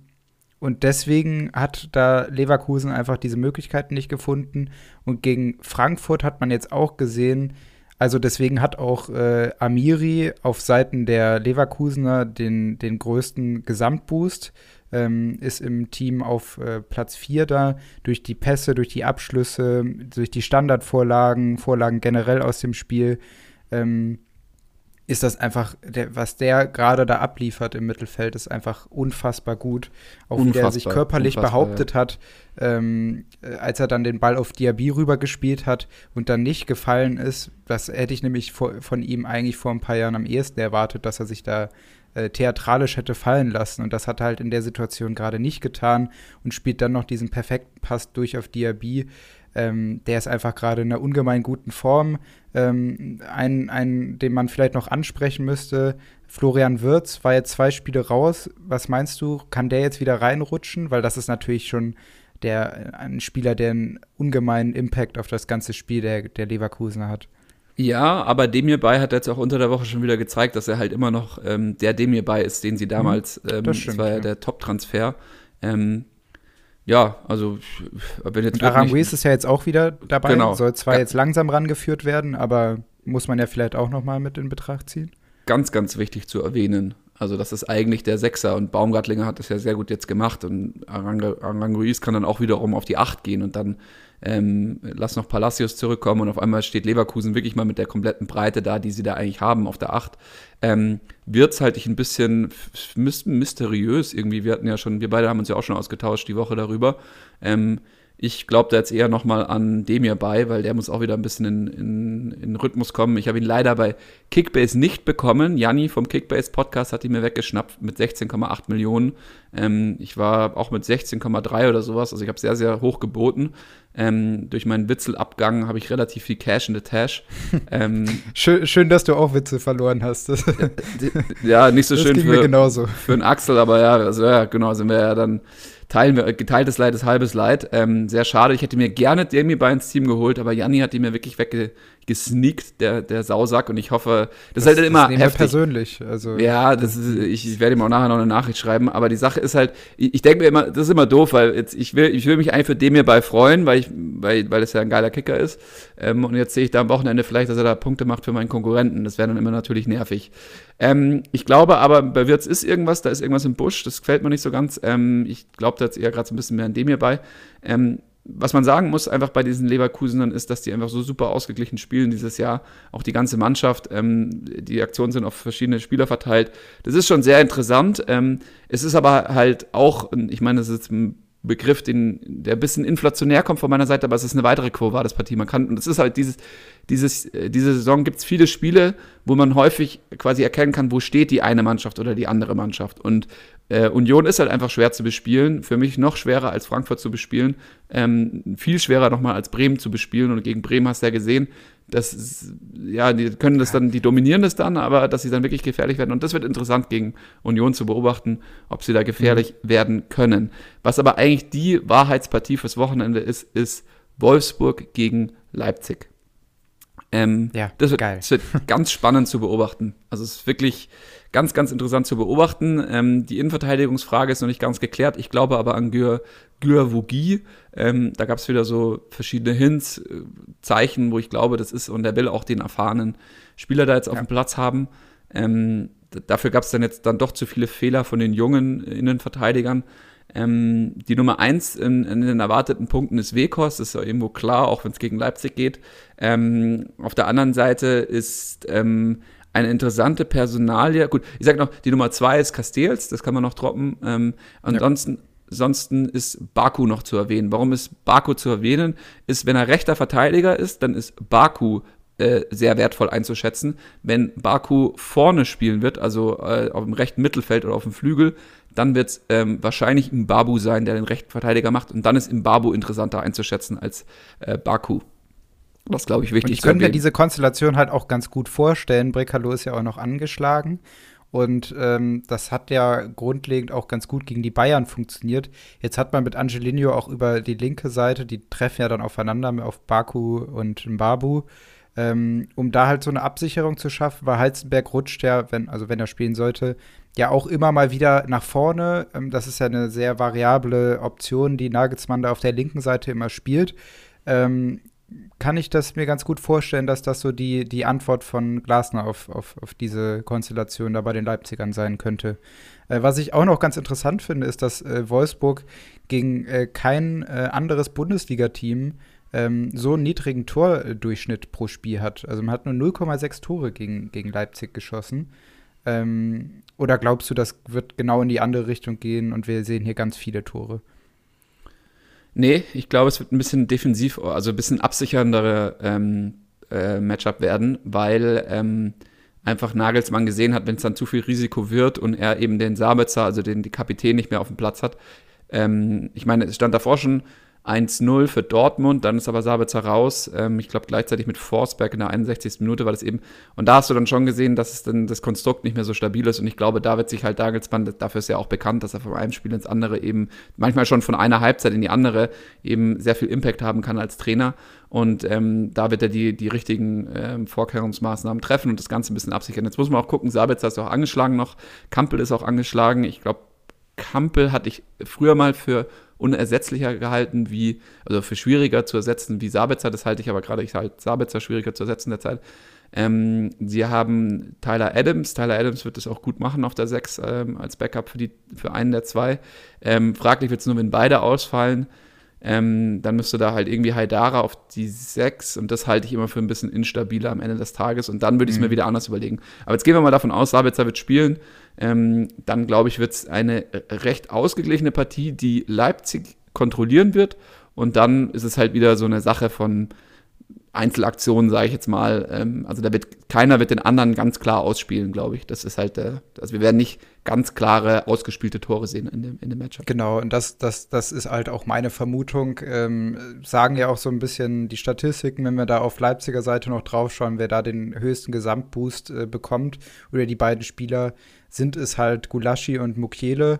und deswegen hat da Leverkusen einfach diese Möglichkeiten nicht gefunden. Und gegen Frankfurt hat man jetzt auch gesehen, also deswegen hat auch äh, Amiri auf Seiten der Leverkusener den, den größten Gesamtboost ähm, ist im Team auf äh, Platz 4 da, durch die Pässe, durch die Abschlüsse, durch die Standardvorlagen, Vorlagen generell aus dem Spiel. Ähm, ist das einfach, der, was der gerade da abliefert im Mittelfeld, ist einfach unfassbar gut. Auch unfassbar, wie der sich körperlich behauptet ja. hat, ähm, äh, als er dann den Ball auf Diaby rübergespielt hat und dann nicht gefallen ist. Das hätte ich nämlich vor, von ihm eigentlich vor ein paar Jahren am ehesten erwartet, dass er sich da äh, theatralisch hätte fallen lassen. Und das hat er halt in der Situation gerade nicht getan und spielt dann noch diesen perfekten Pass durch auf Diaby. Ähm, der ist einfach gerade in einer ungemein guten Form. Ähm, ein, ein, den man vielleicht noch ansprechen müsste, Florian Wirz war jetzt zwei Spiele raus. Was meinst du, kann der jetzt wieder reinrutschen? Weil das ist natürlich schon der, ein Spieler, der einen ungemeinen Impact auf das ganze Spiel der, der Leverkusener hat. Ja, aber Demir Bay hat jetzt auch unter der Woche schon wieder gezeigt, dass er halt immer noch ähm, der Demir Bay ist, den sie damals, mhm, ähm, das, stimmt, das war ja der Top-Transfer. Ähm, ja, also wenn jetzt. Und Aranguiz ist ja jetzt auch wieder dabei, genau. soll zwar ja. jetzt langsam rangeführt werden, aber muss man ja vielleicht auch nochmal mit in Betracht ziehen. Ganz, ganz wichtig zu erwähnen. Also das ist eigentlich der Sechser und Baumgartlinger hat das ja sehr gut jetzt gemacht und Aranguiz kann dann auch wiederum auf die Acht gehen und dann ähm, lass noch Palacios zurückkommen und auf einmal steht Leverkusen wirklich mal mit der kompletten Breite da, die sie da eigentlich haben auf der 8. Ähm, es halte ich ein bisschen mysteriös irgendwie. Wir hatten ja schon, wir beide haben uns ja auch schon ausgetauscht die Woche darüber. Ähm, ich glaube da jetzt eher nochmal an Demir bei, weil der muss auch wieder ein bisschen in, in, in Rhythmus kommen. Ich habe ihn leider bei Kickbase nicht bekommen. Janni vom Kickbase Podcast hat ihn mir weggeschnappt mit 16,8 Millionen. Ähm, ich war auch mit 16,3 oder sowas. Also ich habe sehr, sehr hoch geboten. Ähm, durch meinen Witzelabgang habe ich relativ viel Cash in the Tash. ähm, schön, schön, dass du auch Witze verloren hast. ja, nicht so das schön für, für einen Axel, aber ja, also ja, genau, sind wir ja dann teilen wir, geteiltes Leid ist halbes Leid. Ähm, sehr schade. Ich hätte mir gerne bei ins Team geholt, aber Janni hat die mir wirklich weggesneakt, der, der Sausack. Und ich hoffe, das, das ist halt immer das heftig. persönlich. Also, ja, das ist, ich, ich werde ihm auch nachher noch eine Nachricht schreiben. Aber die Sache ist halt, ich, ich denke mir immer, das ist immer doof, weil jetzt, ich will, ich will mich eigentlich für Demi bei freuen, weil ich, weil, weil es ja ein geiler Kicker ist. Ähm, und jetzt sehe ich da am Wochenende vielleicht, dass er da Punkte macht für meinen Konkurrenten. Das wäre dann immer natürlich nervig. Ähm, ich glaube aber, bei Wirtz ist irgendwas, da ist irgendwas im Busch, das gefällt mir nicht so ganz. Ähm, ich glaube da jetzt eher gerade so ein bisschen mehr an dem hierbei. Ähm, was man sagen muss, einfach bei diesen Leverkusenern ist, dass die einfach so super ausgeglichen spielen dieses Jahr. Auch die ganze Mannschaft, ähm, die Aktionen sind auf verschiedene Spieler verteilt. Das ist schon sehr interessant. Ähm, es ist aber halt auch, ich meine, das ist ein Begriff, den, der ein bisschen inflationär kommt von meiner Seite, aber es ist eine weitere Quo Partie. Man kann, und es ist halt dieses, dieses, äh, diese Saison gibt es viele Spiele, wo man häufig quasi erkennen kann, wo steht die eine Mannschaft oder die andere Mannschaft. Und äh, Union ist halt einfach schwer zu bespielen. Für mich noch schwerer als Frankfurt zu bespielen. Ähm, viel schwerer nochmal als Bremen zu bespielen. Und gegen Bremen hast du ja gesehen, dass, ja, die können das dann, die dominieren das dann, aber dass sie dann wirklich gefährlich werden. Und das wird interessant gegen Union zu beobachten, ob sie da gefährlich mhm. werden können. Was aber eigentlich die Wahrheitspartie fürs Wochenende ist, ist Wolfsburg gegen Leipzig. Ähm, ja, das wird, geil. das wird ganz spannend zu beobachten. Also es ist wirklich ganz, ganz interessant zu beobachten. Ähm, die Innenverteidigungsfrage ist noch nicht ganz geklärt. Ich glaube aber an Gür, Gür Vogie. Ähm, da gab es wieder so verschiedene Hints, äh, Zeichen, wo ich glaube, das ist, und er will auch den erfahrenen Spieler da jetzt auf ja. dem Platz haben. Ähm, dafür gab es dann jetzt dann doch zu viele Fehler von den jungen Innenverteidigern. Ähm, die Nummer eins in, in, den erwarteten Punkten ist Wekos, das ist ja irgendwo klar, auch wenn es gegen Leipzig geht. Ähm, auf der anderen Seite ist ähm, eine interessante Personalie. Gut, ich sage noch, die Nummer zwei ist Castells, das kann man noch droppen. Ähm, ansonsten, ja. ansonsten ist Baku noch zu erwähnen. Warum ist Baku zu erwähnen? Ist, wenn er rechter Verteidiger ist, dann ist Baku äh, sehr wertvoll einzuschätzen. Wenn Baku vorne spielen wird, also äh, auf dem rechten Mittelfeld oder auf dem Flügel, dann wird es ähm, wahrscheinlich Babu sein, der den rechten Verteidiger macht. Und dann ist Babu interessanter einzuschätzen als äh, Baku. Das glaube ich wichtig. Und ich könnte mir diese Konstellation halt auch ganz gut vorstellen. Brekalo ist ja auch noch angeschlagen. Und ähm, das hat ja grundlegend auch ganz gut gegen die Bayern funktioniert. Jetzt hat man mit Angelino auch über die linke Seite, die treffen ja dann aufeinander auf Baku und Mbabu, ähm, um da halt so eine Absicherung zu schaffen, weil Heizenberg rutscht ja, wenn, also wenn er spielen sollte, ja auch immer mal wieder nach vorne. Ähm, das ist ja eine sehr variable Option, die Nagelsmann da auf der linken Seite immer spielt. Ähm, kann ich das mir ganz gut vorstellen, dass das so die, die Antwort von Glasner auf, auf, auf diese Konstellation da bei den Leipzigern sein könnte. Äh, was ich auch noch ganz interessant finde, ist, dass äh, Wolfsburg gegen äh, kein äh, anderes Bundesliga-Team ähm, so einen niedrigen Tordurchschnitt pro Spiel hat. Also man hat nur 0,6 Tore gegen, gegen Leipzig geschossen. Ähm, oder glaubst du, das wird genau in die andere Richtung gehen und wir sehen hier ganz viele Tore? Nee, ich glaube, es wird ein bisschen defensiv, also ein bisschen absicherndere ähm, äh, Matchup werden, weil ähm, einfach Nagelsmann gesehen hat, wenn es dann zu viel Risiko wird und er eben den Sabitzer, also den Kapitän nicht mehr auf dem Platz hat. Ähm, ich meine, es stand davor schon 1-0 für Dortmund, dann ist aber Sabitzer raus. Ähm, ich glaube gleichzeitig mit Forsberg in der 61. Minute war das eben. Und da hast du dann schon gesehen, dass es dann das Konstrukt nicht mehr so stabil ist. Und ich glaube, da wird sich halt Dagelsmann, dafür ist ja auch bekannt, dass er von einem Spiel ins andere eben manchmal schon von einer Halbzeit in die andere eben sehr viel Impact haben kann als Trainer. Und ähm, da wird er die, die richtigen ähm, Vorkehrungsmaßnahmen treffen und das Ganze ein bisschen absichern. Jetzt muss man auch gucken, Sabitzer ist auch angeschlagen noch, Kampel ist auch angeschlagen. Ich glaube, Kampel hatte ich früher mal für unersetzlicher gehalten wie, also für schwieriger zu ersetzen wie Sabitzer. Das halte ich aber gerade, ich halte Sabitzer schwieriger zu ersetzen derzeit. Ähm, sie haben Tyler Adams. Tyler Adams wird es auch gut machen auf der 6 ähm, als Backup für, die, für einen der zwei. Ähm, fraglich wird es nur, wenn beide ausfallen. Ähm, dann müsste da halt irgendwie Haidara auf die 6 und das halte ich immer für ein bisschen instabiler am Ende des Tages und dann würde ich es mhm. mir wieder anders überlegen. Aber jetzt gehen wir mal davon aus, Sabitzer wird spielen. Ähm, dann glaube ich, wird es eine recht ausgeglichene Partie, die Leipzig kontrollieren wird und dann ist es halt wieder so eine Sache von Einzelaktionen, sage ich jetzt mal. Ähm, also da wird keiner wird den anderen ganz klar ausspielen, glaube ich. Das ist halt, äh, also wir werden nicht ganz klare ausgespielte Tore sehen in dem, in dem Matchup. Genau, und das, das, das ist halt auch meine Vermutung. Ähm, sagen ja auch so ein bisschen die Statistiken, wenn wir da auf Leipziger Seite noch draufschauen, wer da den höchsten Gesamtboost äh, bekommt oder die beiden Spieler, sind es halt Gulaschi und Mukiele.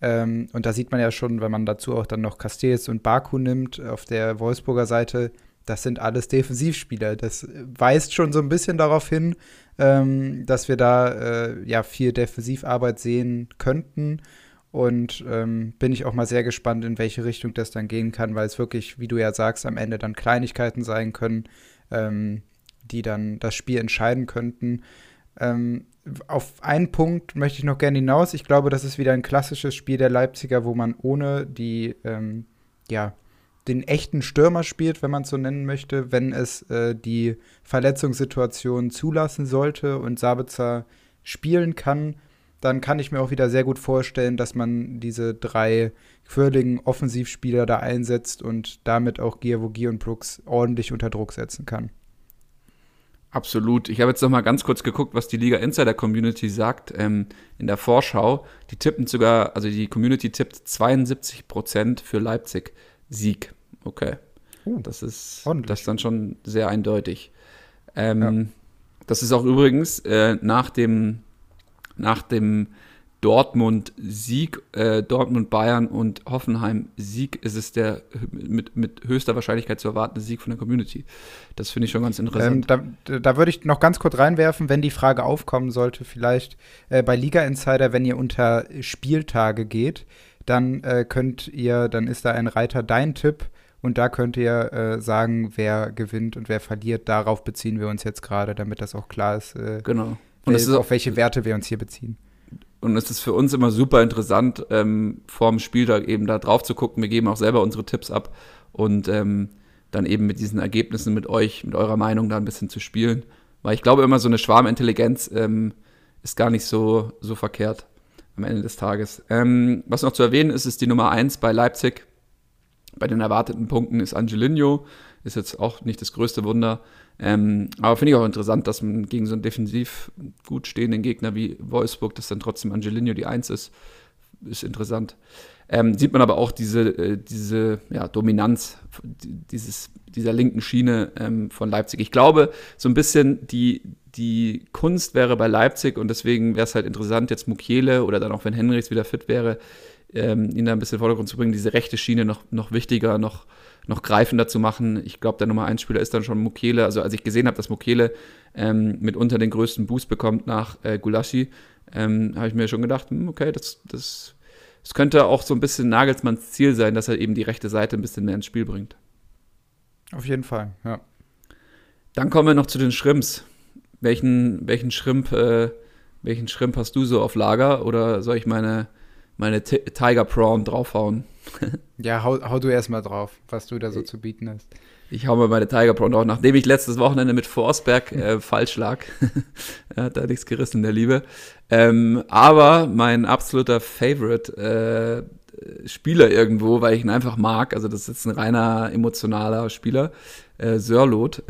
Ähm, und da sieht man ja schon, wenn man dazu auch dann noch Castells und Baku nimmt, auf der Wolfsburger Seite, das sind alles Defensivspieler. Das weist schon so ein bisschen darauf hin, ähm, dass wir da äh, ja viel Defensivarbeit sehen könnten. Und ähm, bin ich auch mal sehr gespannt, in welche Richtung das dann gehen kann, weil es wirklich, wie du ja sagst, am Ende dann Kleinigkeiten sein können, ähm, die dann das Spiel entscheiden könnten. Ähm, auf einen Punkt möchte ich noch gerne hinaus. Ich glaube, das ist wieder ein klassisches Spiel der Leipziger, wo man ohne die, ähm, ja, den echten Stürmer spielt, wenn man es so nennen möchte, wenn es äh, die Verletzungssituation zulassen sollte und Sabitzer spielen kann, dann kann ich mir auch wieder sehr gut vorstellen, dass man diese drei quirligen Offensivspieler da einsetzt und damit auch Giavogi und Brooks ordentlich unter Druck setzen kann. Absolut. Ich habe jetzt noch mal ganz kurz geguckt, was die Liga Insider Community sagt ähm, in der Vorschau. Die tippen sogar, also die Community tippt 72 Prozent für Leipzig Sieg. Okay. Uh, das ist das ist dann schon sehr eindeutig. Ähm, ja. Das ist auch übrigens äh, nach dem nach dem Dortmund-Sieg, äh, Dortmund-Bayern und Hoffenheim-Sieg ist es der mit, mit höchster Wahrscheinlichkeit zu erwartende Sieg von der Community. Das finde ich schon ganz interessant. Ähm, da, da würde ich noch ganz kurz reinwerfen, wenn die Frage aufkommen sollte, vielleicht äh, bei Liga Insider, wenn ihr unter Spieltage geht, dann äh, könnt ihr, dann ist da ein Reiter dein Tipp und da könnt ihr äh, sagen, wer gewinnt und wer verliert. Darauf beziehen wir uns jetzt gerade, damit das auch klar ist. Äh, genau. Und es ist auf welche Werte wir uns hier beziehen und es ist für uns immer super interessant, ähm, vorm Spieltag eben da drauf zu gucken. Wir geben auch selber unsere Tipps ab und ähm, dann eben mit diesen Ergebnissen mit euch, mit eurer Meinung da ein bisschen zu spielen. Weil ich glaube immer, so eine Schwarmintelligenz ähm, ist gar nicht so, so verkehrt am Ende des Tages. Ähm, was noch zu erwähnen ist, ist die Nummer 1 bei Leipzig. Bei den erwarteten Punkten ist Angelino, ist jetzt auch nicht das größte Wunder. Ähm, aber finde ich auch interessant, dass man gegen so einen defensiv gut stehenden Gegner wie Wolfsburg, dass dann trotzdem Angelino die Eins ist, ist interessant. Ähm, sieht man aber auch diese, äh, diese ja, Dominanz dieses, dieser linken Schiene ähm, von Leipzig. Ich glaube, so ein bisschen die, die Kunst wäre bei Leipzig und deswegen wäre es halt interessant, jetzt Mukiele oder dann auch, wenn Henrichs wieder fit wäre, ähm, ihn da ein bisschen in den Vordergrund zu bringen, diese rechte Schiene noch, noch wichtiger, noch, noch greifender zu machen. Ich glaube, der Nummer 1 Spieler ist dann schon Mukele. Also als ich gesehen habe, dass Mukele ähm, mitunter den größten Boost bekommt nach äh, Gulaschi, ähm, habe ich mir schon gedacht, hm, okay, das, das, das könnte auch so ein bisschen Nagelsmanns Ziel sein, dass er eben die rechte Seite ein bisschen mehr ins Spiel bringt. Auf jeden Fall, ja. Dann kommen wir noch zu den Shrimps. Welchen, welchen Shrimp, äh, welchen Shrimp hast du so auf Lager? Oder soll ich meine, meine Tiger Prawn draufhauen? ja, hau, hau du erstmal drauf, was du da so zu bieten hast. Ich hau mal meine Tiger Prawn drauf, nachdem ich letztes Wochenende mit Forsberg äh, falsch lag. er hat da nichts gerissen, der Liebe. Ähm, aber mein absoluter Favorite äh, Spieler irgendwo, weil ich ihn einfach mag, also das ist jetzt ein reiner emotionaler Spieler, äh, Sörlot.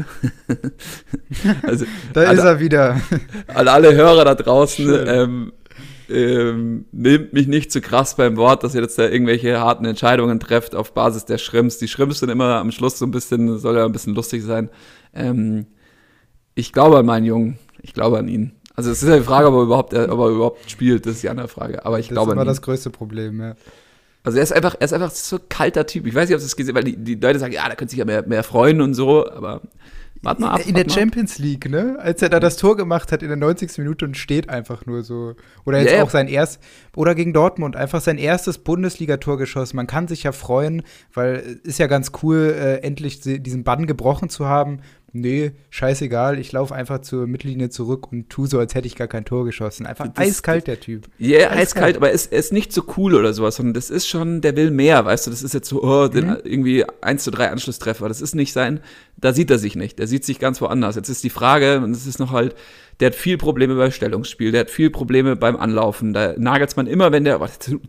also, da ist er wieder. Alle, alle Hörer da draußen, ähm, ähm, nehmt mich nicht zu krass beim Wort, dass ihr jetzt da irgendwelche harten Entscheidungen trefft auf Basis der Schrimps. Die Schrimps sind immer am Schluss so ein bisschen, soll ja ein bisschen lustig sein. Ähm, ich glaube an meinen Jungen. Ich glaube an ihn. Also es ist ja die Frage, ob er überhaupt, ob er überhaupt spielt, das ist die andere Frage. Aber ich das glaube an ihn. Das ist immer das größte Problem, ja. Also er ist einfach, er ist einfach so ein kalter Typ. Ich weiß nicht, ob es gesehen weil die, die Leute sagen, ja, da könnte sich ja mehr, mehr freuen und so, aber Warte mal ab. In der Champions League, ne? Als er da das Tor gemacht hat in der 90. Minute und steht einfach nur so. Oder jetzt yeah. auch sein erst oder gegen Dortmund einfach sein erstes Bundesligator geschossen. Man kann sich ja freuen, weil ist ja ganz cool, äh, endlich diesen Bann gebrochen zu haben nee, scheißegal, ich laufe einfach zur Mittellinie zurück und tu so, als hätte ich gar kein Tor geschossen. Einfach das, eiskalt, der Typ. Ja, yeah, eiskalt, eiskalt, aber er ist, ist nicht so cool oder sowas, sondern das ist schon, der will mehr, weißt du, das ist jetzt so, oh, den, mhm. irgendwie 1 zu 3 Anschlusstreffer, das ist nicht sein, da sieht er sich nicht, der sieht sich ganz woanders. Jetzt ist die Frage, und es ist noch halt, der hat viel Probleme beim Stellungsspiel, der hat viel Probleme beim Anlaufen. Da nagelt man immer, wenn der,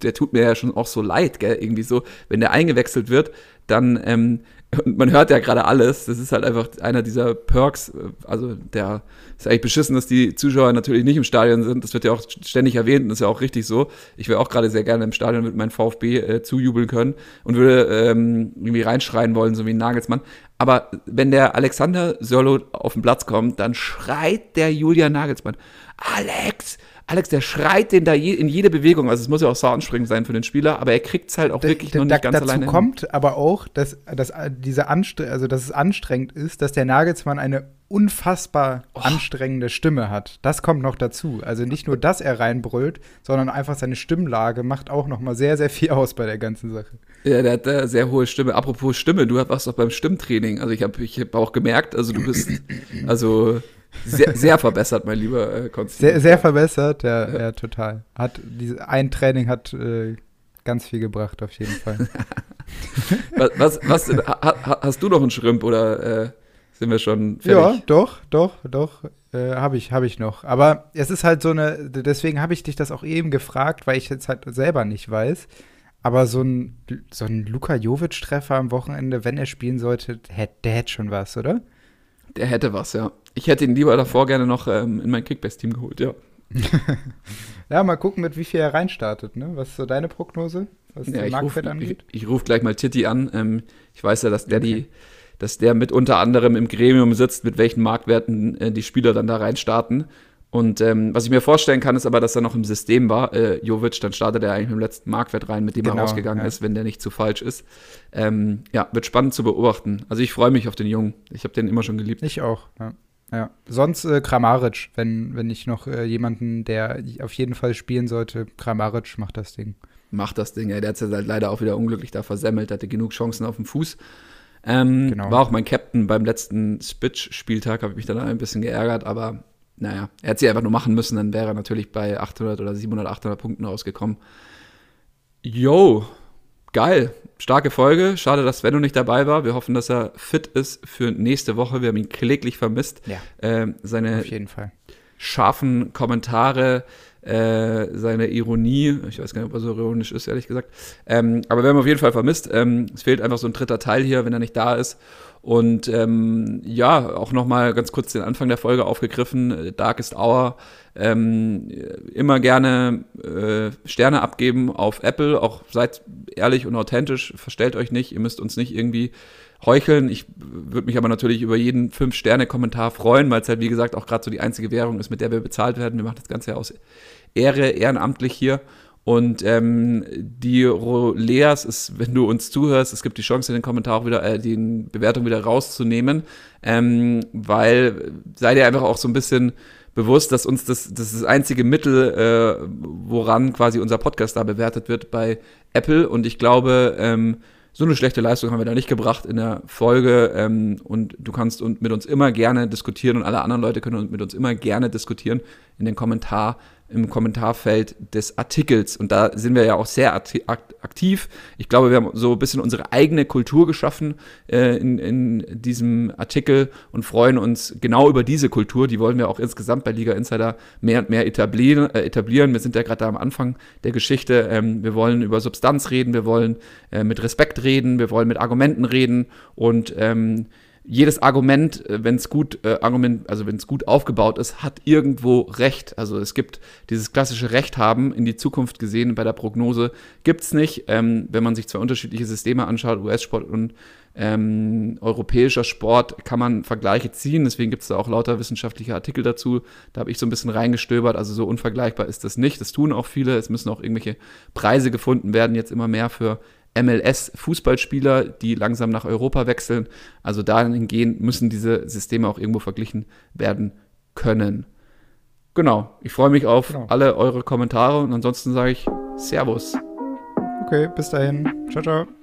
der tut mir ja schon auch so leid, gell, irgendwie so, wenn der eingewechselt wird, dann ähm, und man hört ja gerade alles. Das ist halt einfach einer dieser Perks. Also der ist eigentlich beschissen, dass die Zuschauer natürlich nicht im Stadion sind. Das wird ja auch ständig erwähnt und ist ja auch richtig so. Ich wäre auch gerade sehr gerne im Stadion mit meinem VfB äh, zujubeln können und würde ähm, irgendwie reinschreien wollen, so wie ein Nagelsmann. Aber wenn der Alexander Sörlo auf den Platz kommt, dann schreit der Julian Nagelsmann, Alex, Alex, der schreit den da je, in jede Bewegung. Also es muss ja auch so anstrengend sein für den Spieler, aber er kriegt es halt auch wirklich da, noch nicht da, ganz dazu alleine. Dazu kommt aber auch, dass, dass, diese Anstre also, dass es anstrengend ist, dass der Nagelsmann eine unfassbar oh. anstrengende Stimme hat. Das kommt noch dazu. Also nicht nur, dass er reinbrüllt, sondern einfach seine Stimmlage macht auch noch mal sehr, sehr viel aus bei der ganzen Sache. Ja, der hat eine sehr hohe Stimme. Apropos Stimme, du warst doch beim Stimmtraining. Also ich habe ich hab auch gemerkt, also du bist, also sehr, sehr verbessert, mein lieber äh, Konstantin. Sehr, sehr verbessert, ja, ja. ja, total. Hat diese, ein Training hat äh, ganz viel gebracht, auf jeden Fall. was, was, was ha, hast du noch einen Schrimp oder äh, sind wir schon fertig? Ja, doch, doch, doch. Äh, habe ich, habe ich noch. Aber es ist halt so eine, deswegen habe ich dich das auch eben gefragt, weil ich jetzt halt selber nicht weiß. Aber so ein, so ein Luka Jovic-Treffer am Wochenende, wenn er spielen sollte, der hätte schon was, oder? Der hätte was, ja. Ich hätte ihn lieber davor gerne noch ähm, in mein Kickbase-Team geholt, ja. ja, mal gucken, mit wie viel er reinstartet. Ne? Was ist so deine Prognose, was ja, den Marktwert angeht? Ich, ich rufe gleich mal Titti an. Ähm, ich weiß ja, dass der okay. die dass der mit unter anderem im Gremium sitzt, mit welchen Marktwerten äh, die Spieler dann da reinstarten. Und ähm, was ich mir vorstellen kann, ist aber, dass er noch im System war. Äh, Jovic, dann startet er eigentlich mit dem letzten Marktwert rein, mit dem genau, er rausgegangen ja. ist, wenn der nicht zu falsch ist. Ähm, ja, wird spannend zu beobachten. Also ich freue mich auf den Jungen. Ich habe den immer schon geliebt. Ich auch, ja. Ja, sonst äh, Kramaric, wenn, wenn ich noch äh, jemanden, der auf jeden Fall spielen sollte, Kramaric macht das Ding. Macht das Ding, ey. Der hat es ja halt leider auch wieder unglücklich da versemmelt, hatte genug Chancen auf dem Fuß. Ähm, genau. War auch mein Captain beim letzten Spitch-Spieltag, habe ich mich dann ein bisschen geärgert, aber naja, er hat sie einfach nur machen müssen, dann wäre er natürlich bei 800 oder 700, 800 Punkten rausgekommen. Yo, geil starke Folge. Schade, dass Sven nicht dabei war. Wir hoffen, dass er fit ist für nächste Woche. Wir haben ihn kläglich vermisst. Ja. Äh, seine auf jeden Fall. scharfen Kommentare, äh, seine Ironie. Ich weiß gar nicht, ob er so ironisch ist, ehrlich gesagt. Ähm, aber wir haben auf jeden Fall vermisst. Ähm, es fehlt einfach so ein dritter Teil hier, wenn er nicht da ist. Und ähm, ja, auch noch mal ganz kurz den Anfang der Folge aufgegriffen. Darkest Hour ähm, immer gerne äh, Sterne abgeben auf Apple. Auch seid ehrlich und authentisch, verstellt euch nicht. Ihr müsst uns nicht irgendwie heucheln. Ich würde mich aber natürlich über jeden Fünf-Sterne-Kommentar freuen, weil es halt, wie gesagt, auch gerade so die einzige Währung ist, mit der wir bezahlt werden. Wir machen das Ganze ja aus Ehre, ehrenamtlich hier. Und ähm, die Roleas ist, wenn du uns zuhörst, es gibt die Chance, den Kommentar auch wieder, äh, die Bewertung wieder rauszunehmen, ähm, weil sei dir einfach auch so ein bisschen bewusst, dass uns das, das ist das einzige Mittel, äh, woran quasi unser Podcast da bewertet wird bei Apple. Und ich glaube, ähm, so eine schlechte Leistung haben wir da nicht gebracht in der Folge. Ähm, und du kannst mit uns immer gerne diskutieren und alle anderen Leute können mit uns immer gerne diskutieren in den Kommentar im Kommentarfeld des Artikels. Und da sind wir ja auch sehr aktiv. Ich glaube, wir haben so ein bisschen unsere eigene Kultur geschaffen äh, in, in diesem Artikel und freuen uns genau über diese Kultur. Die wollen wir auch insgesamt bei Liga Insider mehr und mehr etablieren. Äh, etablieren. Wir sind ja gerade am Anfang der Geschichte. Ähm, wir wollen über Substanz reden, wir wollen äh, mit Respekt reden, wir wollen mit Argumenten reden und ähm, jedes Argument, äh, wenn es gut äh, Argument, also wenn es gut aufgebaut ist, hat irgendwo Recht. Also es gibt dieses klassische Recht haben in die Zukunft gesehen bei der Prognose gibt es nicht. Ähm, wenn man sich zwei unterschiedliche Systeme anschaut, US-Sport und ähm, europäischer Sport, kann man Vergleiche ziehen. Deswegen gibt es da auch lauter wissenschaftliche Artikel dazu. Da habe ich so ein bisschen reingestöbert. Also so unvergleichbar ist das nicht. Das tun auch viele. Es müssen auch irgendwelche Preise gefunden werden, jetzt immer mehr für MLS-Fußballspieler, die langsam nach Europa wechseln. Also dahingehend müssen diese Systeme auch irgendwo verglichen werden können. Genau, ich freue mich auf genau. alle eure Kommentare und ansonsten sage ich Servus. Okay, bis dahin. Ciao, ciao.